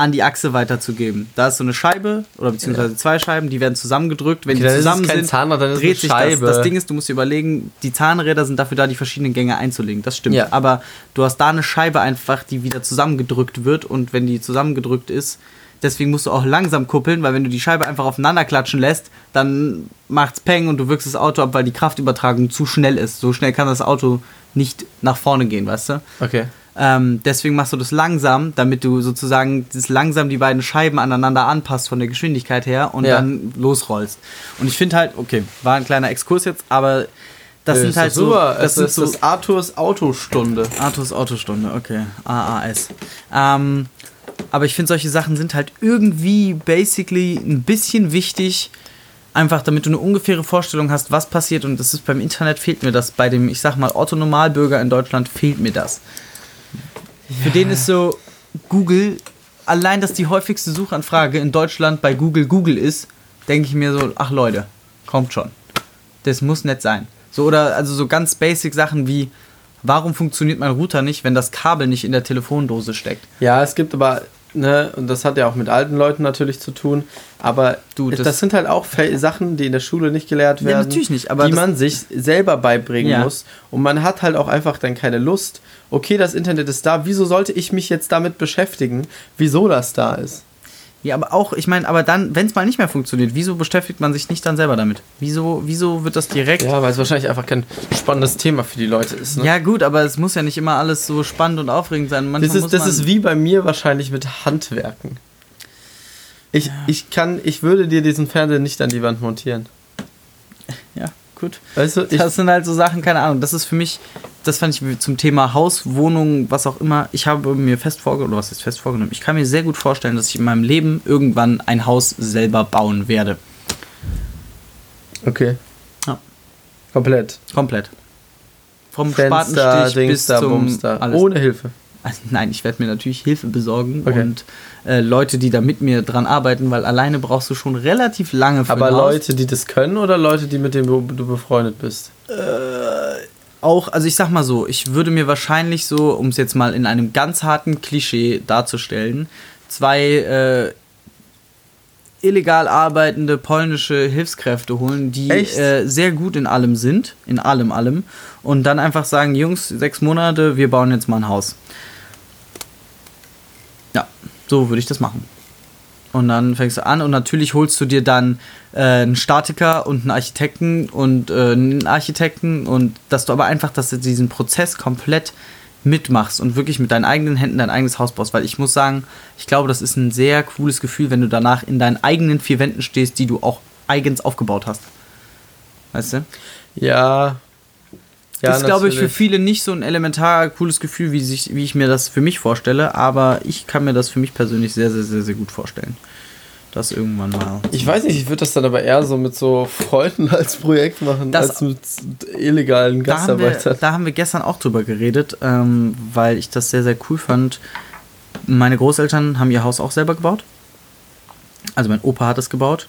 an die Achse weiterzugeben. Da ist so eine Scheibe oder beziehungsweise zwei Scheiben, die werden zusammengedrückt. Wenn Okay, die zusammen sind, Zahnrad, dreht sich Scheibe. das. Das Ding ist, du musst dir überlegen, die Zahnräder sind dafür da, die verschiedenen Gänge einzulegen. Das stimmt. Ja. Aber du hast da eine Scheibe einfach, die wieder zusammengedrückt wird und wenn die zusammengedrückt ist, deswegen musst du auch langsam kuppeln, weil wenn du die Scheibe einfach aufeinander klatschen lässt, dann macht's Peng und du wirkst das Auto ab, weil die Kraftübertragung zu schnell ist. So schnell kann das Auto nicht nach vorne gehen, weißt du? Okay. Ähm, deswegen machst du das langsam, damit du sozusagen das langsam die beiden Scheiben aneinander anpasst von der Geschwindigkeit her und Ja. dann losrollst. Und ich finde halt, okay, war ein kleiner Exkurs jetzt, aber das Äh, sind ist halt doch so, super. das ist so das Arthurs Autostunde. Arthurs Autostunde, okay. AAS. Ähm, aber ich finde, solche Sachen sind halt irgendwie basically ein bisschen wichtig, einfach damit du eine ungefähre Vorstellung hast, was passiert. Und das ist beim Internet fehlt mir das. Bei dem, ich sag mal, Otto-Normalbürger in Deutschland fehlt mir das. Für den ist so Google, allein, dass die häufigste Suchanfrage in Deutschland bei Google Google ist, denke ich mir so, ach Leute, kommt schon. Das muss nett sein. So oder also so ganz basic Sachen wie warum funktioniert mein Router nicht, wenn das Kabel nicht in der Telefondose steckt? Ja, es gibt aber, ne, und das hat ja auch mit alten Leuten natürlich zu tun, aber Du, das, das- sind halt auch Sachen, die in der Schule nicht gelehrt Ja, werden. natürlich nicht, aber die man sich selber beibringen Ja. muss. Und man hat halt auch einfach dann keine Lust. Okay, das Internet ist da, wieso sollte ich mich jetzt damit beschäftigen, wieso das da ist? Ja, aber auch, ich meine, aber dann, wenn es mal nicht mehr funktioniert, wieso beschäftigt man sich nicht dann selber damit? Wieso, wieso wird das direkt? Ja, weil es wahrscheinlich einfach kein spannendes Thema für die Leute ist. Ne? Ja, gut, aber es muss ja nicht immer alles so spannend und aufregend sein. Manchmal das ist, das ist wie bei mir wahrscheinlich mit Handwerken. Ich, ich kann, ich würde dir diesen Fernseher nicht an die Wand montieren. Ja, gut. Weißt du, ich, Das sind halt so Sachen, keine Ahnung. Das ist für mich, das fand ich zum Thema Haus, Wohnung, was auch immer. Ich habe mir fest vorgenommen, was ist fest vorgenommen? Ich kann mir sehr gut vorstellen, dass ich in meinem Leben irgendwann ein Haus selber bauen werde. okay. Ja. Komplett. Komplett. Vom Fenster, Spatenstich bis Dingster, zum Bumster. alles. Ohne Hilfe. Also, nein, ich werde mir natürlich Hilfe besorgen Okay. und äh, Leute, die da mit mir dran arbeiten, weil alleine brauchst du schon relativ lange für Aber ein Haus. Leute, die das können oder Leute, die mit denen du, befreundet bist? auch, also ich sag mal so, ich würde mir wahrscheinlich so, um es jetzt mal in einem ganz harten Klischee darzustellen, zwei äh, illegal arbeitende polnische Hilfskräfte holen, die äh, sehr gut in allem sind, in allem, allem, und dann einfach sagen, Jungs, sechs Monate, wir bauen jetzt mal ein Haus. Ja, so würde ich das machen. Und dann fängst du an und natürlich holst du dir dann äh, einen Statiker und einen Architekten und äh, einen Architekten und dass du aber einfach, dass du diesen Prozess komplett mitmachst und wirklich mit deinen eigenen Händen dein eigenes Haus baust. Weil ich muss sagen, ich glaube, das ist ein sehr cooles Gefühl, wenn du danach in deinen eigenen vier Wänden stehst, die du auch eigens aufgebaut hast. Weißt du? Ja. Das ist, glaube ich, für viele nicht so ein elementar cooles Gefühl, wie, sich, wie ich mir das für mich vorstelle, aber ich kann mir das für mich persönlich sehr, sehr, sehr, sehr gut vorstellen. Das irgendwann mal. Ich weiß nicht, ich würde das dann aber eher so mit so Freunden als Projekt machen, Das- als mit illegalen Da Gastarbeitern. da haben wir gestern auch drüber geredet, ähm, weil ich das sehr, sehr cool fand. Meine Großeltern haben ihr Haus auch selber gebaut. Also mein Opa hat es gebaut.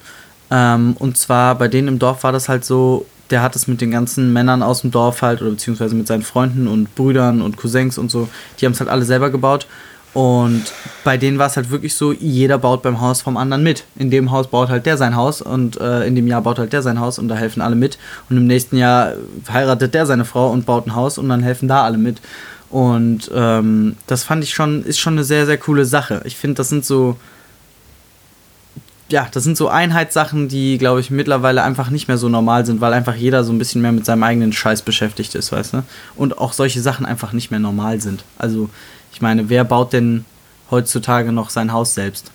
Ähm, und zwar bei denen im Dorf war das halt so, der hat es mit den ganzen Männern aus dem Dorf halt, oder beziehungsweise mit seinen Freunden und Brüdern und Cousins und so, die haben es halt alle selber gebaut. Und bei denen war es halt wirklich so, jeder baut beim Haus vom anderen mit. In dem Haus baut halt der sein Haus und äh, in dem Jahr baut halt der sein Haus und da helfen alle mit. Und im nächsten Jahr heiratet der seine Frau und baut ein Haus und dann helfen da alle mit. Und ähm, das fand ich schon, ist schon eine sehr, sehr coole Sache. Ich finde, das sind so, ja, das sind so Einheitssachen, die, glaube ich, mittlerweile einfach nicht mehr so normal sind, weil einfach jeder so ein bisschen mehr mit seinem eigenen Scheiß beschäftigt ist, weißt du? Und auch solche Sachen einfach nicht mehr normal sind. Also, ich meine, wer baut denn heutzutage noch sein Haus selbst?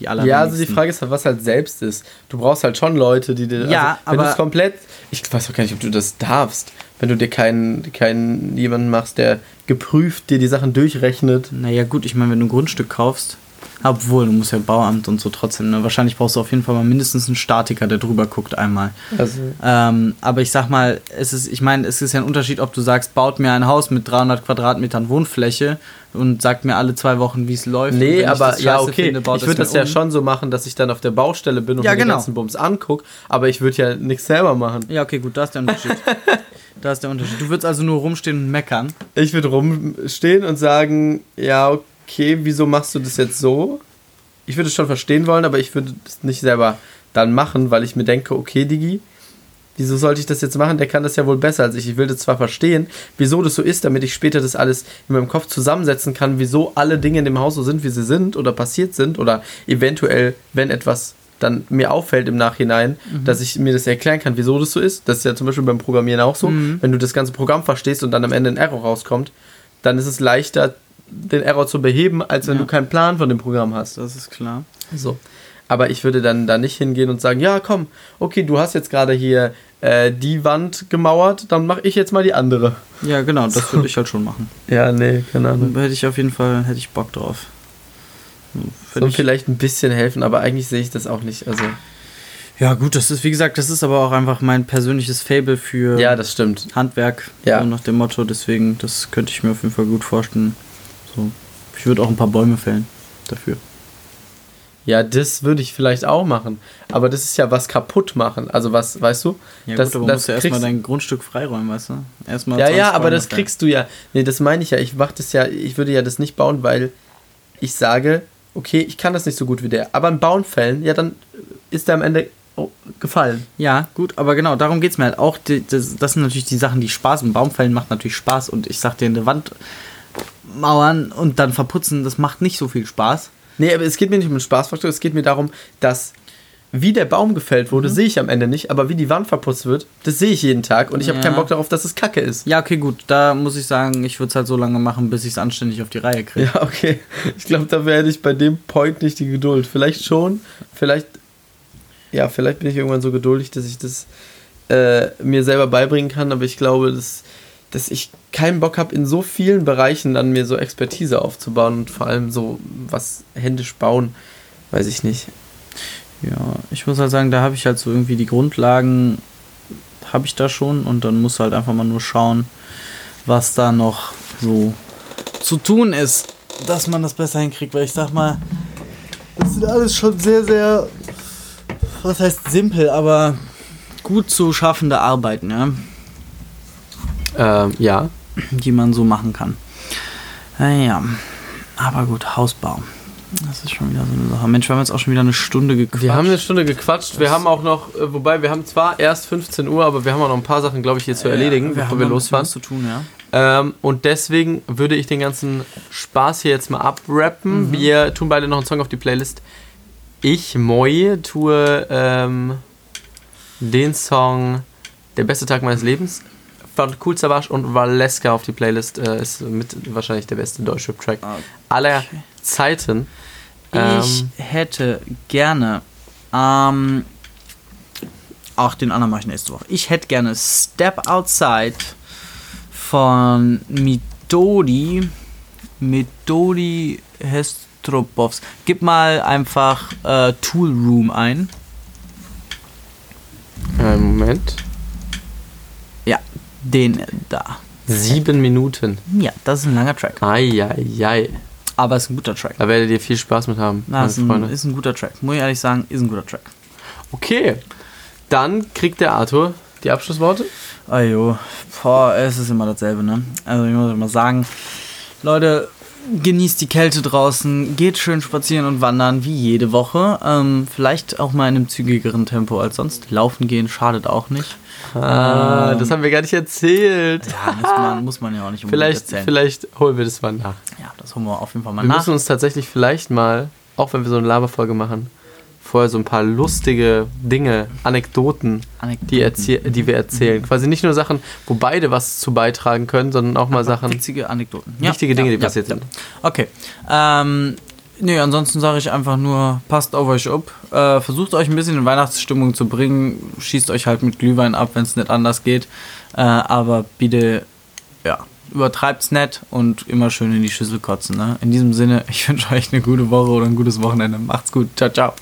Die Ja, also die. Frage ist halt, was halt selbst ist. Du brauchst halt schon Leute, die dir. Ja, also, wenn du aber- es komplett. Ich weiß auch gar nicht, ob du das darfst. Wenn du dir keinen, keinen jemanden machst, der geprüft dir die Sachen durchrechnet. Naja, gut, ich meine, wenn du ein Grundstück kaufst, obwohl, du musst ja Bauamt und so trotzdem, ne? Wahrscheinlich brauchst du auf jeden Fall mal mindestens einen Statiker, der drüber guckt einmal. Also, Ähm, aber ich sag mal, es ist, ich meine, es ist ja ein Unterschied, ob du sagst, baut mir ein Haus mit 300 Quadratmetern Wohnfläche und sagt mir alle zwei Wochen, wie es läuft. nee, aber ja, okay. finde, ich würde das ja um. schon so machen, dass ich dann auf der Baustelle bin und Ja, mir den genau. ganzen Bums angucke. Aber ich würde ja nichts selber machen. Ja, okay, gut, da ist der Unterschied. da ist der Unterschied. Du würdest also nur rumstehen und meckern. Ich würde rumstehen und sagen, ja, okay, wieso machst du das jetzt so? Ich würde es schon verstehen wollen, aber ich würde es nicht selber dann machen, weil ich mir denke, okay, Digi, wieso sollte ich das jetzt machen? Der kann das ja wohl besser als ich. Ich will das zwar verstehen, wieso das so ist, damit ich später das alles in meinem Kopf zusammensetzen kann, wieso alle Dinge in dem Haus so sind, wie sie sind oder passiert sind oder eventuell, wenn etwas dann mir auffällt im Nachhinein, dass ich mir das erklären kann, wieso das so ist. Das ist ja zum Beispiel beim Programmieren auch so. Mhm. Wenn du das ganze Programm verstehst und dann am Ende ein Error rauskommt, dann ist es leichter, den Error zu beheben, als wenn Ja. du keinen Plan von dem Programm hast. Das ist klar. So. Aber ich würde dann da nicht hingehen und sagen, ja, komm, okay, du hast jetzt gerade hier äh, die Wand gemauert, dann mache ich jetzt mal die andere. Ja, genau, das So. würde ich halt schon machen. Ja, nee, keine Ahnung. Da hätte ich auf jeden Fall, hätte ich Bock drauf. Soll ich- vielleicht ein bisschen helfen, aber eigentlich sehe ich das auch nicht. Also, Ja, gut, das ist, wie gesagt, das ist aber auch einfach mein persönliches Fable für ja, das stimmt. Handwerk, Ja. so nach dem Motto. Deswegen, das könnte ich mir auf jeden Fall gut vorstellen. So. Ich würde auch ein paar Bäume fällen dafür. Ja, das würde ich vielleicht auch machen. Aber das ist ja was kaputt machen. Also was, weißt du? Ja, Das- gut, aber das musst du erstmal dein Grundstück freiräumen, weißt du? Erstmal Ja, 20 ja, aber das kriegst du ja. Nee, das meine ich ja. Ich mach das ja, ich würde ja das nicht bauen, weil ich sage, okay, ich kann das nicht so gut wie der. Aber ein Bauen fällen, ja, dann ist der am Ende oh, gefallen. Ja, gut, aber genau, darum geht es mir halt auch. Die, das, das sind natürlich die Sachen, die Spaß. Ein Baumfällen macht natürlich Spaß und ich sag dir, eine Wand mauern und dann verputzen, das macht nicht so viel Spaß. Nee, aber es geht mir nicht um den Spaßfaktor, es geht mir darum, dass wie der Baum gefällt Mhm. wurde, sehe ich am Ende nicht, aber wie die Wand verputzt wird, das sehe ich jeden Tag und ich habe Ja. keinen Bock darauf, dass es Kacke ist. Ja, okay, gut, da muss ich sagen, ich würde es halt so lange machen, bis ich es anständig auf die Reihe kriege. Ja, okay. Ich glaube, da werde ich bei dem Point nicht die Geduld. Vielleicht schon, vielleicht, ja, vielleicht bin ich irgendwann so geduldig, dass ich das äh, mir selber beibringen kann, aber ich glaube, dass, dass ich keinen Bock habe, in so vielen Bereichen dann mir so Expertise aufzubauen und vor allem so was händisch bauen, weiß ich nicht. Ja, ich muss halt sagen, da habe ich halt so irgendwie die Grundlagen, habe ich da schon und dann muss halt einfach mal nur schauen, was da noch so zu tun ist, dass man das besser hinkriegt, weil ich sag mal, das sind alles schon sehr, sehr, was heißt simpel, aber gut zu schaffende Arbeiten, ja, Ähm, ja. die man so machen kann. Naja, aber gut, Hausbau. Das ist schon wieder so eine Sache. Mensch, wir haben jetzt auch schon wieder eine Stunde gequatscht. Wir haben eine Stunde gequatscht. Wir haben auch noch, äh, wobei wir haben zwar erst 15 Uhr, aber wir haben auch noch ein paar Sachen, glaube ich, hier zu erledigen, bevor haben wir ein bisschen losfahren. was zu tun, ja. Ähm, und deswegen würde ich den ganzen Spaß hier jetzt mal abrappen. Wir tun beide noch einen Song auf die Playlist. Ich, Moi, tue ähm, den Song Der beste Tag meines Lebens von Cool Savage und Valeska auf die Playlist. Äh, ist mit wahrscheinlich der beste Deutschrap-Track aller Zeiten. Ich Ähm, hätte gerne ähm, Ach, den anderen mache ich nächste Woche. Ich hätte gerne Step Outside von Midodi. Midodi Hestropovs. Gib mal einfach äh, Tool Room ein. Einen Moment. Den da. Sieben Minuten. Ja, das ist ein langer Track. Eieiei. Aber es ist ein guter Track. Da werdet ihr viel Spaß mit haben, Na, meine ist, ein, ist ein guter Track. Muss ich ehrlich sagen, ist ein guter Track. Okay. Dann kriegt der Arthur die Abschlussworte. Ajo, boah, es ist immer dasselbe, ne? Also ich muss mal sagen, Leute, genießt die Kälte draußen, geht schön spazieren und wandern, wie jede Woche. Ähm, vielleicht auch mal in einem zügigeren Tempo als sonst. Laufen gehen schadet auch nicht. Ah, Ähm. das haben wir gar nicht erzählt. Ja, muss man, muss man ja auch nicht unbedingt Vielleicht, erzählen. vielleicht holen wir das mal nach. Ja, das holen wir auf jeden Fall mal Wir nach. müssen uns tatsächlich vielleicht mal, auch wenn wir so eine Laberfolge machen, vorher so ein paar lustige Dinge, Anekdoten, Anekdoten. die, die wir erzählen. Quasi nicht nur Sachen, wo beide was zu beitragen können, sondern auch mal Sachen, Witzige Anekdoten. wichtige Dinge, die passiert sind. Okay. Ähm, nee, ansonsten sage ich einfach nur, passt auf euch ab. Äh, versucht euch ein bisschen in Weihnachtsstimmung zu bringen. Schießt euch halt mit Glühwein ab, wenn es nicht anders geht. Äh, aber bitte, ja, übertreibt's nicht und immer schön in die Schüssel kotzen. Ne? In diesem Sinne, ich wünsche euch eine gute Woche oder ein gutes Wochenende. Macht's gut. Ciao, ciao.